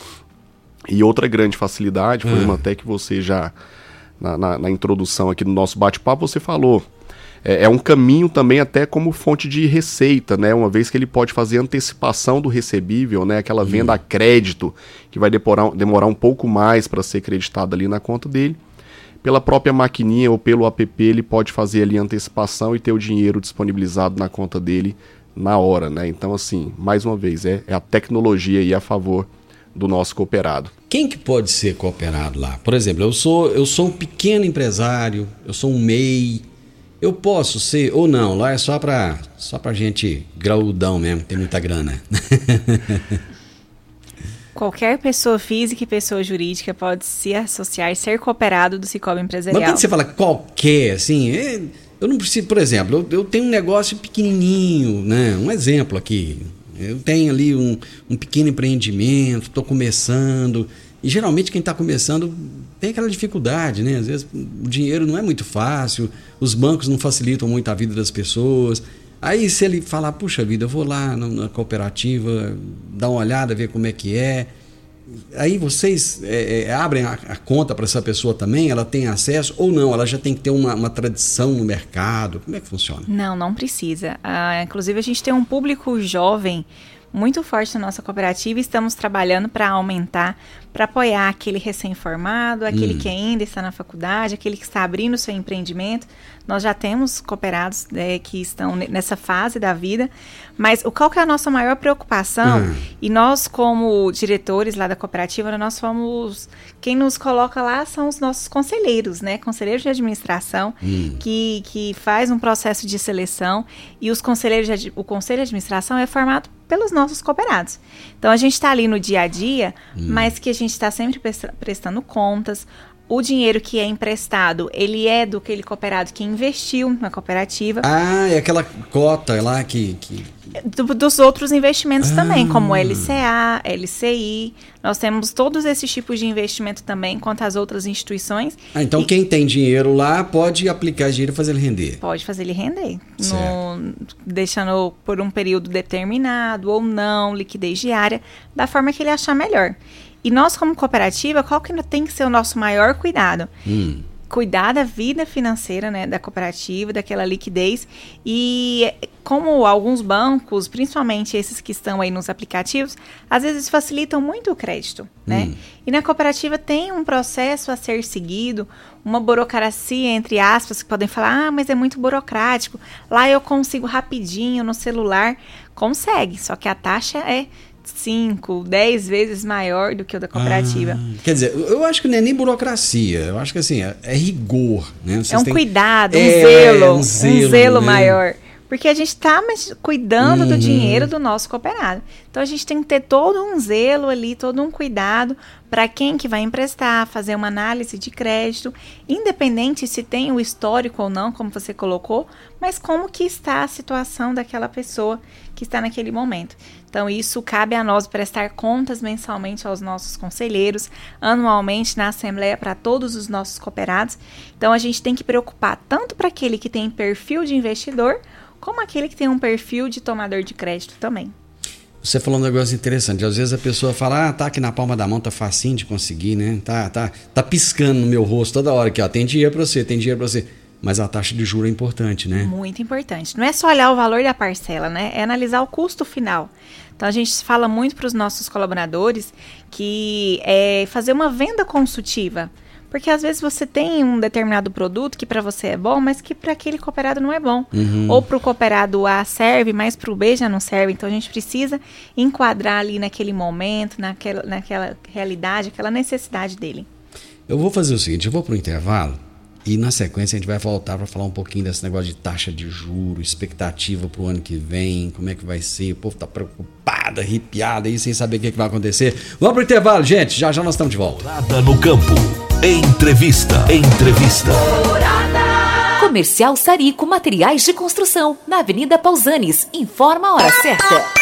E outra grande facilidade, foi Ah. uma até que você já, na, na- na introdução aqui do nosso bate-papo, você falou. É, é um caminho também até como fonte de receita, né? Uma vez que ele pode fazer antecipação do recebível, né? Aquela venda a crédito, que vai demorar, demorar um pouco mais para ser creditada ali na conta dele. Pela própria maquininha ou pelo app, ele pode fazer ali antecipação e ter o dinheiro disponibilizado na conta dele na hora, né? Então, assim, mais uma vez, é, é a tecnologia aí a favor do nosso cooperado. Quem que pode ser cooperado lá? Por exemplo, eu sou, eu sou um pequeno empresário, eu sou um MEI. Eu posso ser ou não, lá é só pra, só pra gente graudão mesmo, tem muita grana. Qualquer pessoa física e pessoa jurídica pode se associar e ser cooperado do Cicobi Mas Empresarial. quando você fala qualquer, assim, é- eu não preciso, por exemplo, eu, eu tenho um negócio pequenininho, né? Um exemplo aqui. Eu tenho ali um, um pequeno empreendimento, estou começando. E geralmente quem está começando tem aquela dificuldade, né? Às vezes o dinheiro não é muito fácil, os bancos não facilitam muito a vida das pessoas. Aí se ele falar, puxa vida, eu vou lá na, cooperativa, dar uma olhada, ver como é que é. Aí vocês é, é, abrem a, a conta para essa pessoa também? Ela tem acesso ou não? Ela já tem que ter uma, uma tradição no mercado? Como é que funciona? Não, não precisa. Ah, inclusive, a gente tem um público jovem muito forte na nossa cooperativa e estamos trabalhando para aumentar, para apoiar aquele recém-formado, aquele Hum. que ainda está na faculdade, aquele que está abrindo seu empreendimento. Nós já temos cooperados né, que estão ne- nessa fase da vida, mas o qual que é a nossa maior preocupação? Hum. E nós, como diretores lá da cooperativa, nós fomos. Quem nos coloca lá são os nossos conselheiros, né? Conselheiros de administração, Hum. que, que faz um processo de seleção. E os conselheiros de, o conselho de administração é formado pelos nossos cooperados. Então a gente está ali no dia a dia, Hum. mas que a gente está sempre presta- prestando contas. O dinheiro que é emprestado, ele é do aquele cooperado que investiu na cooperativa. Ah, é aquela cota lá que. que... Do- dos outros investimentos também, como Ah. LCA, LCI. Nós temos todos esses tipos de investimento também, quanto às outras instituições. Ah, então E quem tem dinheiro lá pode aplicar dinheiro e fazer ele render. Pode fazer ele render. no- deixando por um período determinado ou não, liquidez diária, da forma que ele achar melhor. E nós, como cooperativa, qual que tem que ser o nosso maior cuidado? Hum. Cuidar da vida financeira né, da cooperativa, daquela liquidez. E como alguns bancos, principalmente esses que estão aí nos aplicativos, às vezes facilitam muito o crédito. Né? Hum. E na cooperativa tem um processo a ser seguido, uma burocracia, entre aspas, que podem falar, ah, mas é muito burocrático. Lá eu consigo rapidinho no celular. Consegue, só que a taxa é 5, 10 vezes maior do que o da cooperativa. Ah, quer dizer, eu acho que não é nem burocracia. Eu acho que assim, é, é rigor. Né? Vocês É um têm- cuidado, um É, zelo, um um zelo, zelo, né? maior. Porque a gente está cuidando do Uhum. dinheiro do nosso cooperado. Então a gente tem que ter todo um zelo ali, todo um cuidado para quem que vai emprestar, fazer uma análise de crédito, independente se tem o histórico ou não, como você colocou, mas como que está a situação daquela pessoa que está naquele momento. Então isso cabe a nós prestar contas mensalmente aos nossos conselheiros, anualmente na assembleia para todos os nossos cooperados. Então a gente tem que preocupar tanto para aquele que tem perfil de investidor, como aquele que tem um perfil de tomador de crédito também. Você falou um negócio interessante. Às vezes a pessoa fala, ah, tá aqui na palma da mão, tá facinho de conseguir, né? Tá, tá, tá piscando no meu rosto toda hora aqui, ó. Tem dinheiro pra você, tem dinheiro pra você. Mas a taxa de juro é importante, né? Muito importante. Não é só olhar o valor da parcela, né? É analisar o custo final. Então a gente fala muito para os nossos colaboradores que é fazer uma venda consultiva. Porque às vezes você tem um determinado produto que para você é bom, mas que para aquele cooperado não é bom. Uhum. Ou para o cooperado A serve, mas para o B já não serve. Então a gente precisa enquadrar ali naquele momento, naquela, naquela realidade, aquela necessidade dele. Eu vou fazer o seguinte, eu vou pro intervalo e na sequência a gente vai voltar para falar um pouquinho desse negócio de taxa de juro, expectativa pro ano que vem, como é que vai ser, o povo tá preocupado, arrepiado aí, sem saber o que, que vai acontecer. Vamos pro intervalo, gente, já já nós estamos de volta. Morada no campo. Entrevista. Entrevista. Comercial Sarico Materiais de Construção, na Avenida Pausanes. Informa a hora certa.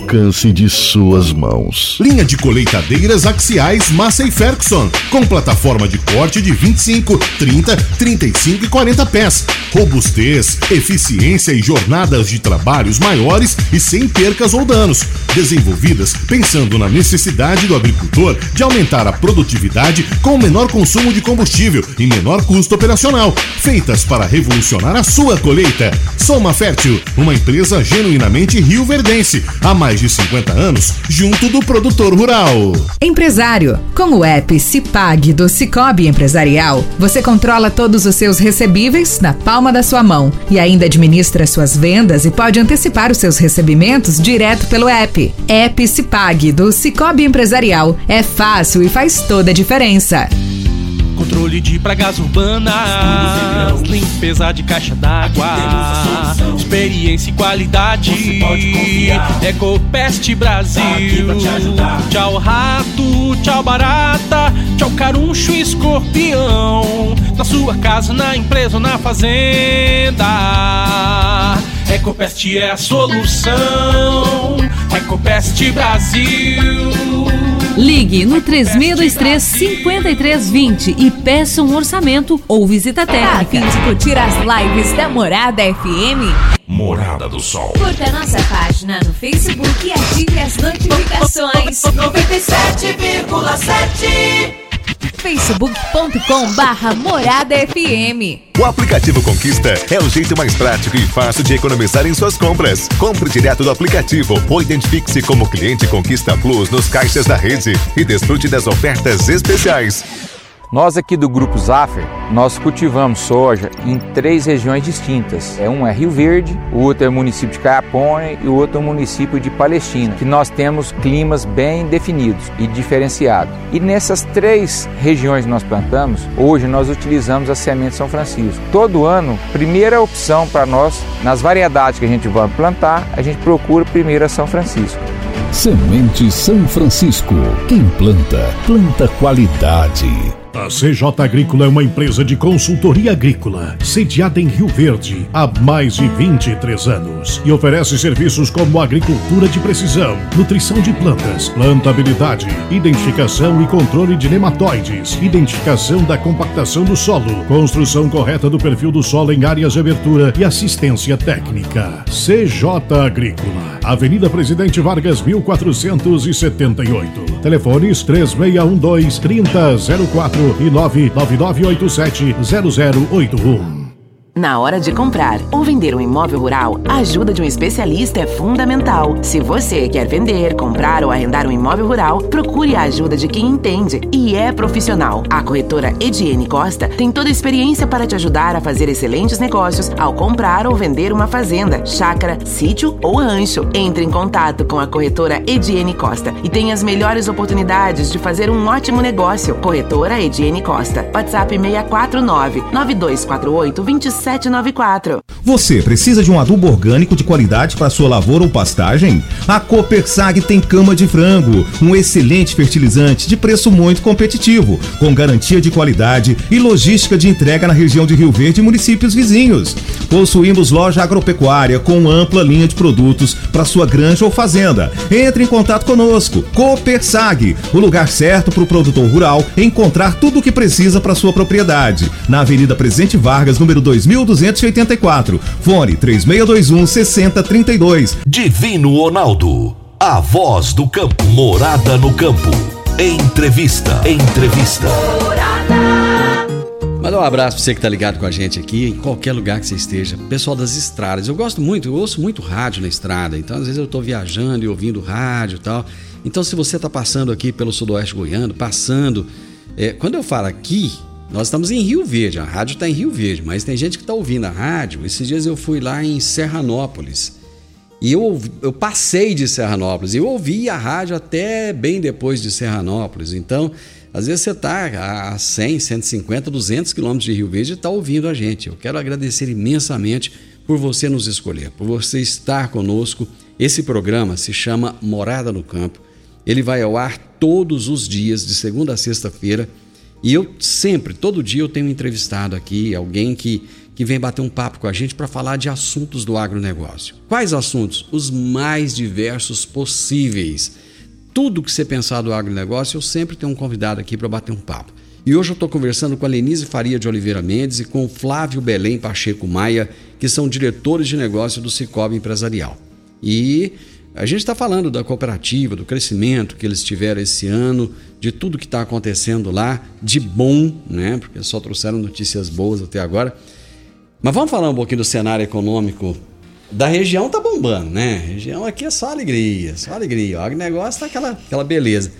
alcance de suas mãos. Linha de colheitadeiras axiais Massey Ferguson, com plataforma de corte de 25, 30, 35 e 40 pés. Robustez, eficiência e jornadas de trabalhos maiores e sem percas ou danos. Desenvolvidas pensando na necessidade do agricultor de aumentar a produtividade com menor consumo de combustível e menor custo operacional. Feitas para revolucionar a sua colheita. Soma Fértil, uma empresa genuinamente rio-verdense, há mais de 50 anos, junto do produtor rural. Empresário, com o app Cipag do Cicobi Empresarial, você controla todos os seus recebíveis na palma da sua mão e ainda administra suas vendas e pode antecipar os seus recebimentos direto pelo app. App Cipag do Cicobi Empresarial é fácil e faz toda a diferença. Controle de pragas urbanas, limpeza de caixa d'água, experiência e qualidade. Ecopest Brasil. Tchau rato, tchau barata, tchau caruncho e escorpião. Na sua casa, na empresa ou na fazenda. Ecopest é a solução. Ecopest Brasil. Ligue no 3623-5320 e peça um orçamento ou visita técnica. A fim de curtir as lives da Morada FM, Morada do Sol. curta nossa página no Facebook e ative as notificações. 97,7 facebook.com barra Morada FM. O aplicativo Conquista é o jeito mais prático e fácil de economizar em suas compras. Compre direto do aplicativo ou identifique-se como cliente Conquista Plus nos caixas da rede e desfrute das ofertas especiais. Nós aqui do Grupo Zaffer, nós cultivamos soja em três regiões distintas. É um é Rio Verde, o outro é o município de Caiapone e o outro é o município de Palestina, que nós temos climas bem definidos e diferenciados. E nessas três regiões que nós plantamos, hoje nós utilizamos a semente São Francisco. Todo ano, primeira opção para nós, nas variedades que a gente vai plantar, a gente procura primeiro a São Francisco. Semente São Francisco. Quem planta, planta qualidade. A CJ Agrícola é uma empresa de consultoria agrícola, sediada em Rio Verde há mais de 23 anos e oferece serviços como agricultura de precisão, nutrição de plantas, plantabilidade, identificação e controle de nematóides, identificação da compactação do solo, construção correta do perfil do solo em áreas de abertura e assistência técnica. CJ Agrícola, Avenida Presidente Vargas 1478. Telefones 3612 3004 e 99987 0081. Na hora de comprar ou vender um imóvel rural, a ajuda de um especialista é fundamental. Se você quer vender, comprar ou arrendar um imóvel rural, procure a ajuda de quem entende e é profissional. A corretora Ediene Costa tem toda a experiência para te ajudar a fazer excelentes negócios ao comprar ou vender uma fazenda, chácara, sítio ou rancho. Entre em contato com a corretora Ediene Costa e tenha as melhores oportunidades de fazer um ótimo negócio. Corretora Ediene Costa. WhatsApp 649 9248 2794. Você precisa de um adubo orgânico de qualidade para sua lavoura ou pastagem? A Copersag tem cama de frango, um excelente fertilizante de preço muito competitivo, com garantia de qualidade e logística de entrega na região de Rio Verde e municípios vizinhos. Possuímos loja agropecuária com ampla linha de produtos para sua granja ou fazenda. Entre em contato conosco. Copersag, o lugar certo para o produtor rural encontrar tudo o que precisa para sua propriedade. Na Avenida Presidente Vargas, número 2284. Fone 3621 6032. Divino Ronaldo, a voz do campo. Morada no campo. Entrevista. Entrevista. Mandar um abraço pra você que tá ligado com a gente aqui, em qualquer lugar que você esteja. Pessoal das estradas. Eu gosto muito, eu ouço muito rádio na estrada. Então, às vezes, eu tô viajando e ouvindo rádio e tal. Então, se você tá passando aqui pelo Sudoeste Goiano, passando. é, quando eu falo aqui, nós estamos em Rio Verde, a rádio está em Rio Verde, mas tem gente que está ouvindo a rádio. Esses dias eu fui lá em Serranópolis e eu, eu passei de Serranópolis e eu ouvi a rádio até bem depois de Serranópolis. Então, às vezes você está a 100, 150, 200 quilômetros de Rio Verde e está ouvindo a gente. Eu quero agradecer imensamente por você nos escolher, por você estar conosco. Esse programa se chama Morada no Campo. Ele vai ao ar todos os dias, de segunda a sexta-feira. E eu sempre, todo dia, eu tenho entrevistado aqui alguém que, que vem bater um papo com a gente para falar de assuntos do agronegócio. Quais assuntos? Os mais diversos possíveis. Tudo que você pensar do agronegócio, eu sempre tenho um convidado aqui para bater um papo. E hoje eu estou conversando com a Lenise Faria de Oliveira Mendes e com o Flávio Belém Pacheco Maia, que são diretores de negócio do Cicobi Empresarial. E a gente está falando da cooperativa, do crescimento que eles tiveram esse ano, de tudo que está acontecendo lá, de bom, né? Porque só trouxeram notícias boas até agora. Mas vamos falar um pouquinho do cenário econômico da região tá bombando, né? A região aqui é só alegria, só alegria. O negócio tá aquela, aquela beleza.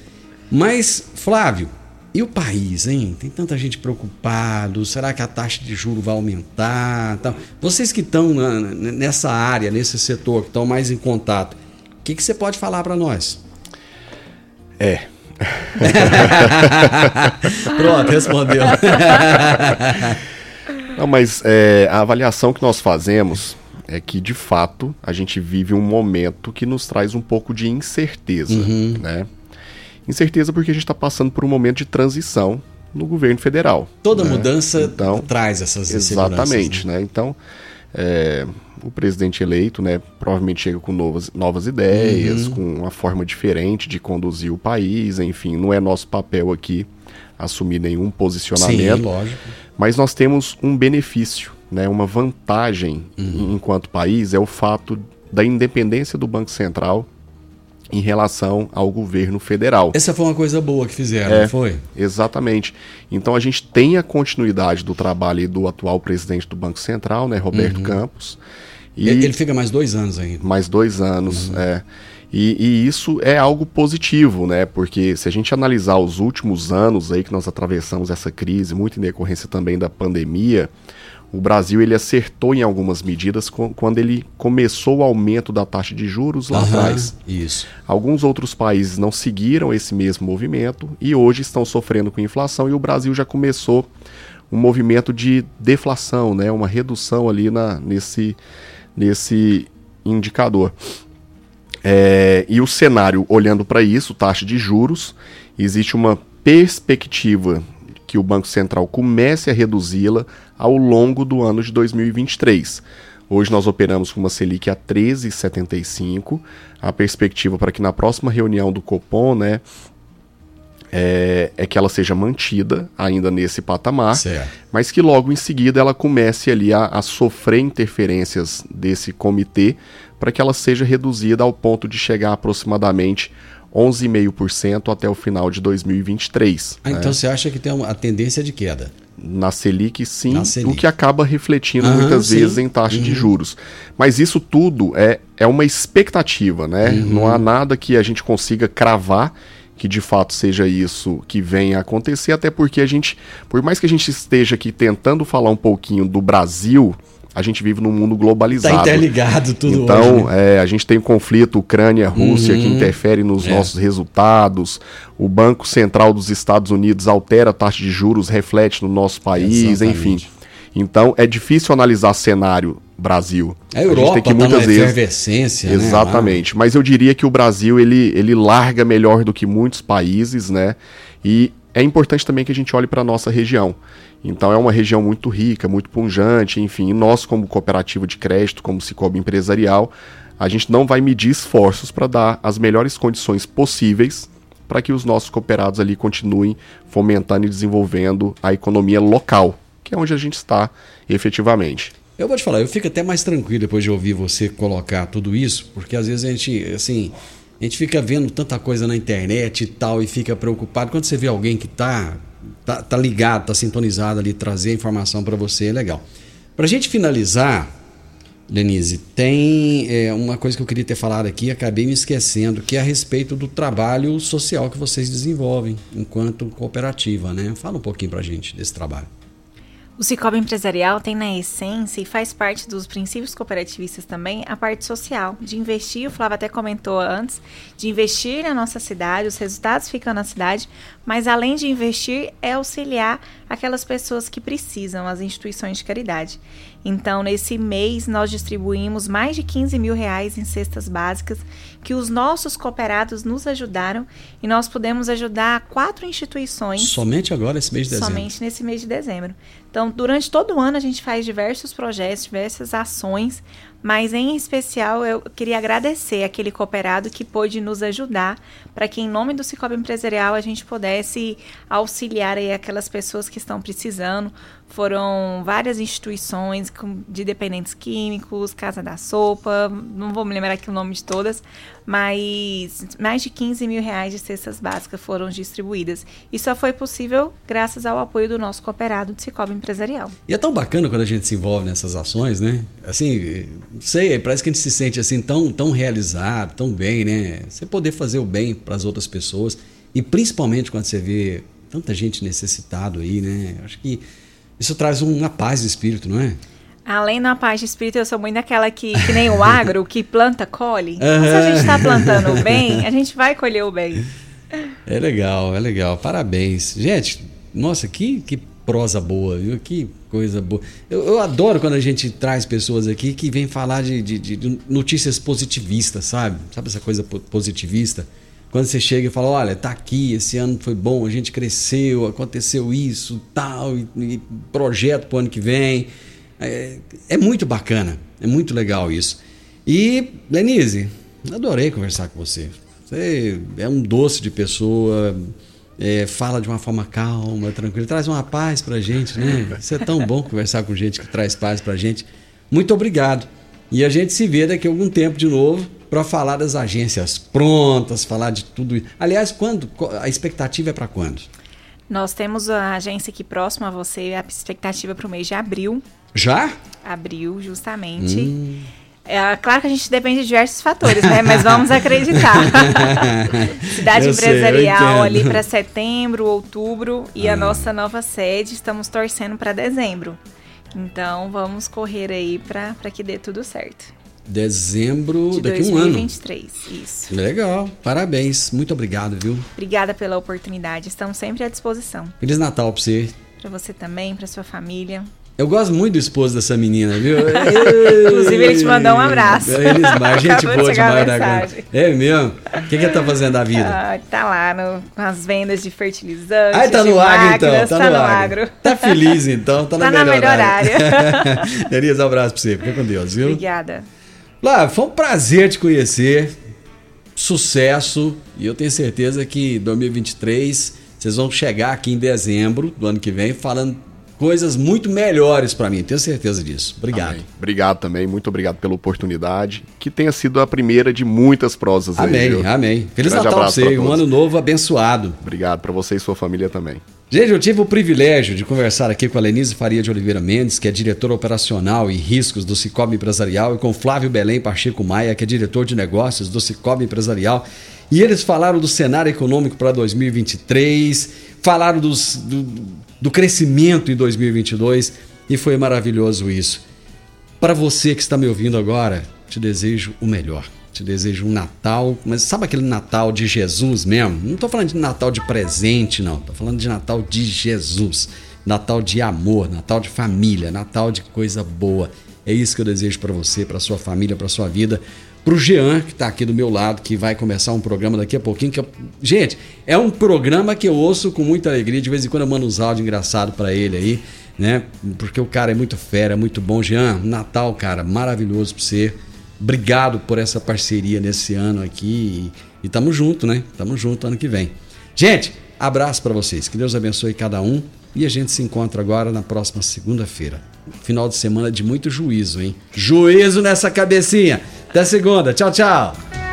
Mas, Flávio, e o país, hein? Tem tanta gente preocupado. Será que a taxa de juro vai aumentar? Tal. Vocês que estão nessa área, nesse setor, que estão mais em contato, o que, que você pode falar para nós? É. Pronto, respondeu. Não, mas é, a avaliação que nós fazemos é que, de fato, a gente vive um momento que nos traz um pouco de incerteza, Uhum. né? Incerteza porque a gente está passando por um momento de transição no governo federal. Toda né? mudança então, traz essas inseguranças, Exatamente, né? Então, é, o presidente eleito, né, provavelmente chega com novas, novas ideias, Uhum. com uma forma diferente de conduzir o país, enfim, não é nosso papel aqui assumir nenhum posicionamento. Sim, lógico. Mas nós temos um benefício, né, uma vantagem Uhum. enquanto país é o fato da independência do Banco Central em relação ao governo federal. Essa foi uma coisa boa que fizeram, É, não foi? Exatamente. Então a gente tem a continuidade do trabalho do atual presidente do Banco Central, né, Roberto Uhum. Campos. Ele, ele fica mais dois anos ainda. Mais dois anos, Uhum. é. E, e isso é algo positivo, né? Porque se a gente analisar os últimos anos aí que nós atravessamos essa crise, muito em decorrência também da pandemia, o Brasil ele acertou em algumas medidas quando ele começou o aumento da taxa de juros lá atrás. Isso. Alguns outros países não seguiram esse mesmo movimento e hoje estão sofrendo com inflação e o Brasil já começou um movimento de deflação, né? uma redução ali na, nesse, nesse indicador. É, e o cenário, olhando para isso, taxa de juros, existe uma perspectiva que o Banco Central comece a reduzi-la ao longo do ano de 2023. Hoje nós operamos com uma Selic a 13,75. A perspectiva para que na próxima reunião do Copom, né, é, é que ela seja mantida ainda nesse patamar, Certo. mas que logo em seguida ela comece ali a, a sofrer interferências desse comitê para que ela seja reduzida ao ponto de chegar aproximadamente 11,5% até o final de 2023. Ah, né? então você acha que tem uma a tendência de queda? Na Selic, sim, Na Selic. o que acaba refletindo Aham, muitas sim. vezes em taxa de Uhum. juros. Mas isso tudo é, é uma expectativa, né? Uhum. Não há nada que a gente consiga cravar que de fato seja isso que venha a acontecer, até porque a gente, por mais que a gente esteja aqui tentando falar um pouquinho do Brasil, a gente vive num mundo globalizado. Tá interligado tudo Então, hoje, né? é, a gente tem um conflito Ucrânia-Rússia que Uhum. interfere nos É. nossos resultados. O Banco Central dos Estados Unidos altera a taxa de juros, reflete no nosso país, Exatamente. enfim. Então, é difícil analisar cenário Brasil. A Europa tá numa efervescência, né. Exatamente. Mas eu diria que o Brasil, ele, ele larga melhor do que muitos países, né? E é importante também que a gente olhe para a nossa região. Então é uma região muito rica, muito punjante, enfim, nós como cooperativa de crédito, como Cicobi empresarial, a gente não vai medir esforços para dar as melhores condições possíveis para que os nossos cooperados ali continuem fomentando e desenvolvendo a economia local, que é onde a gente está efetivamente. Eu vou te falar, eu fico até mais tranquilo depois de ouvir você colocar tudo isso, porque às vezes a gente, assim, a gente fica vendo tanta coisa na internet e tal e fica preocupado. Quando você vê alguém que tá, tá, tá ligado, tá sintonizado ali, trazer a informação para você, é legal. Pra gente finalizar, Denise, tem é, uma coisa que eu queria ter falado aqui, acabei me esquecendo, que é a respeito do trabalho social que vocês desenvolvem enquanto cooperativa, né? Fala um pouquinho pra gente desse trabalho. O Cicobi Empresarial tem na essência e faz parte dos princípios cooperativistas também a parte social, de investir, o Flávio até comentou antes, de investir na nossa cidade, os resultados ficam na cidade, mas além de investir, é auxiliar aquelas pessoas que precisam, as instituições de caridade. Então, nesse mês, nós distribuímos mais de 15 mil reais em cestas básicas que os nossos cooperados nos ajudaram e nós pudemos ajudar quatro instituições Somente agora, esse mês de dezembro. Somente nesse mês de dezembro. Então, durante todo o ano a gente faz diversos projetos, diversas ações, mas em especial eu queria agradecer aquele cooperado que pôde nos ajudar para que em nome do Cicobi Empresarial a gente pudesse auxiliar aí aquelas pessoas que estão precisando. Foram várias instituições de dependentes químicos, Casa da Sopa, não vou me lembrar aqui o nome de todas, mas mais de 15 mil reais de cestas básicas foram distribuídas. E só foi possível graças ao apoio do nosso cooperado de Cicobi Empresarial. E é tão bacana quando a gente se envolve nessas ações, né? Assim, não sei, parece que a gente se sente assim tão, tão realizado, tão bem, né? Você poder fazer o bem para as outras pessoas e principalmente quando você vê tanta gente necessitado aí, né? Acho que isso traz uma paz de espírito, não é? Além da paz de espírito, eu sou muito daquela que, que nem o agro, que planta, colhe. Então, se a gente está plantando o bem, a gente vai colher o bem. É legal, é legal. Parabéns. Gente, nossa, que, que prosa boa, viu? Que coisa boa. Eu, eu adoro quando a gente traz pessoas aqui que vêm falar de, de- de notícias positivistas, sabe? Sabe essa coisa po- positivista? Quando você chega e fala, olha, tá aqui, esse ano foi bom, a gente cresceu, aconteceu isso, tal, e, e projeto pro ano que vem. É, é muito bacana, é muito legal isso. E, Denise, adorei conversar com você. Você é um doce de pessoa, é, fala de uma forma calma, tranquila, traz uma paz pra gente, né? Isso é tão bom conversar com gente que traz paz pra gente. Muito obrigado. E a gente se vê daqui a algum tempo de novo para falar das agências prontas, falar de tudo. Aliás, quando a expectativa é para quando? Nós temos a agência aqui próxima a você, a expectativa para o mês de abril. Já? Abril, justamente. Hum. É, claro que a gente depende de diversos fatores, né? Mas vamos acreditar. Cidade Eu sei, empresarial entendo. ali para setembro, outubro e Ah. a nossa nova sede estamos torcendo para dezembro. Então vamos correr aí para que dê tudo certo. Dezembro, De daqui a um ano. 2023, isso. Legal, parabéns. Muito obrigado, viu? Obrigada pela oportunidade. Estamos sempre à disposição. Feliz Natal pra você. Para você também, para sua família. Eu gosto muito do esposo dessa menina, viu? Inclusive, ele te mandou um abraço. Eles, mas gente boa demais da mensagem. É mesmo? O que, que ele tá fazendo da vida? Ah, tá lá no, com as vendas de fertilizantes. Ah, tá no agro então. Tá, tá no, no agro. agro. Tá feliz então, tá, Tá na na melhor, melhor área. Elisa, um abraço pra você. Fica com Deus, viu? Obrigada. Lá, foi um prazer te conhecer. Sucesso. E eu tenho certeza que 2023 vocês vão chegar aqui em dezembro do ano que vem falando coisas muito melhores pra mim. Tenho certeza disso. Obrigado. Amém. Obrigado também, muito obrigado pela oportunidade. Que tenha sido a primeira de muitas prosas aí. Amém, amém. Feliz Grande Natal pra você, pra um ano novo abençoado. Obrigado para você e sua família também. Gente, eu tive o privilégio de conversar aqui com a Lenise Faria de Oliveira Mendes, que é diretora operacional e riscos do Cicobi Empresarial, e com Flávio Belém Pacheco Maia, que é diretor de negócios do Cicobi Empresarial. E eles falaram do cenário econômico para 2023, falaram dos, do, do crescimento em 2022, e foi maravilhoso isso. Para você que está me ouvindo agora, te desejo o melhor. Te desejo um Natal, mas sabe aquele Natal de Jesus mesmo? Não estou falando de Natal de presente, não. Estou falando de Natal de Jesus. Natal de amor, Natal de família, Natal de coisa boa. É isso que eu desejo para você, para sua família, para sua vida. Para o Jean, que está aqui do meu lado, que vai começar um programa daqui a pouquinho. Que eu... Gente, é um programa que eu ouço com muita alegria. De vez em quando eu mando uns áudios engraçados para ele aí, né? Porque o cara é muito fera, é muito bom. Jean, Natal, cara, maravilhoso para você. Obrigado por essa parceria nesse ano aqui. E, e tamo junto, né? Tamo junto ano que vem. Gente, abraço para vocês. Que Deus abençoe cada um. E a gente se encontra agora na próxima segunda-feira. Final de semana de muito juízo, hein? Juízo nessa cabecinha. Até segunda. Tchau, tchau.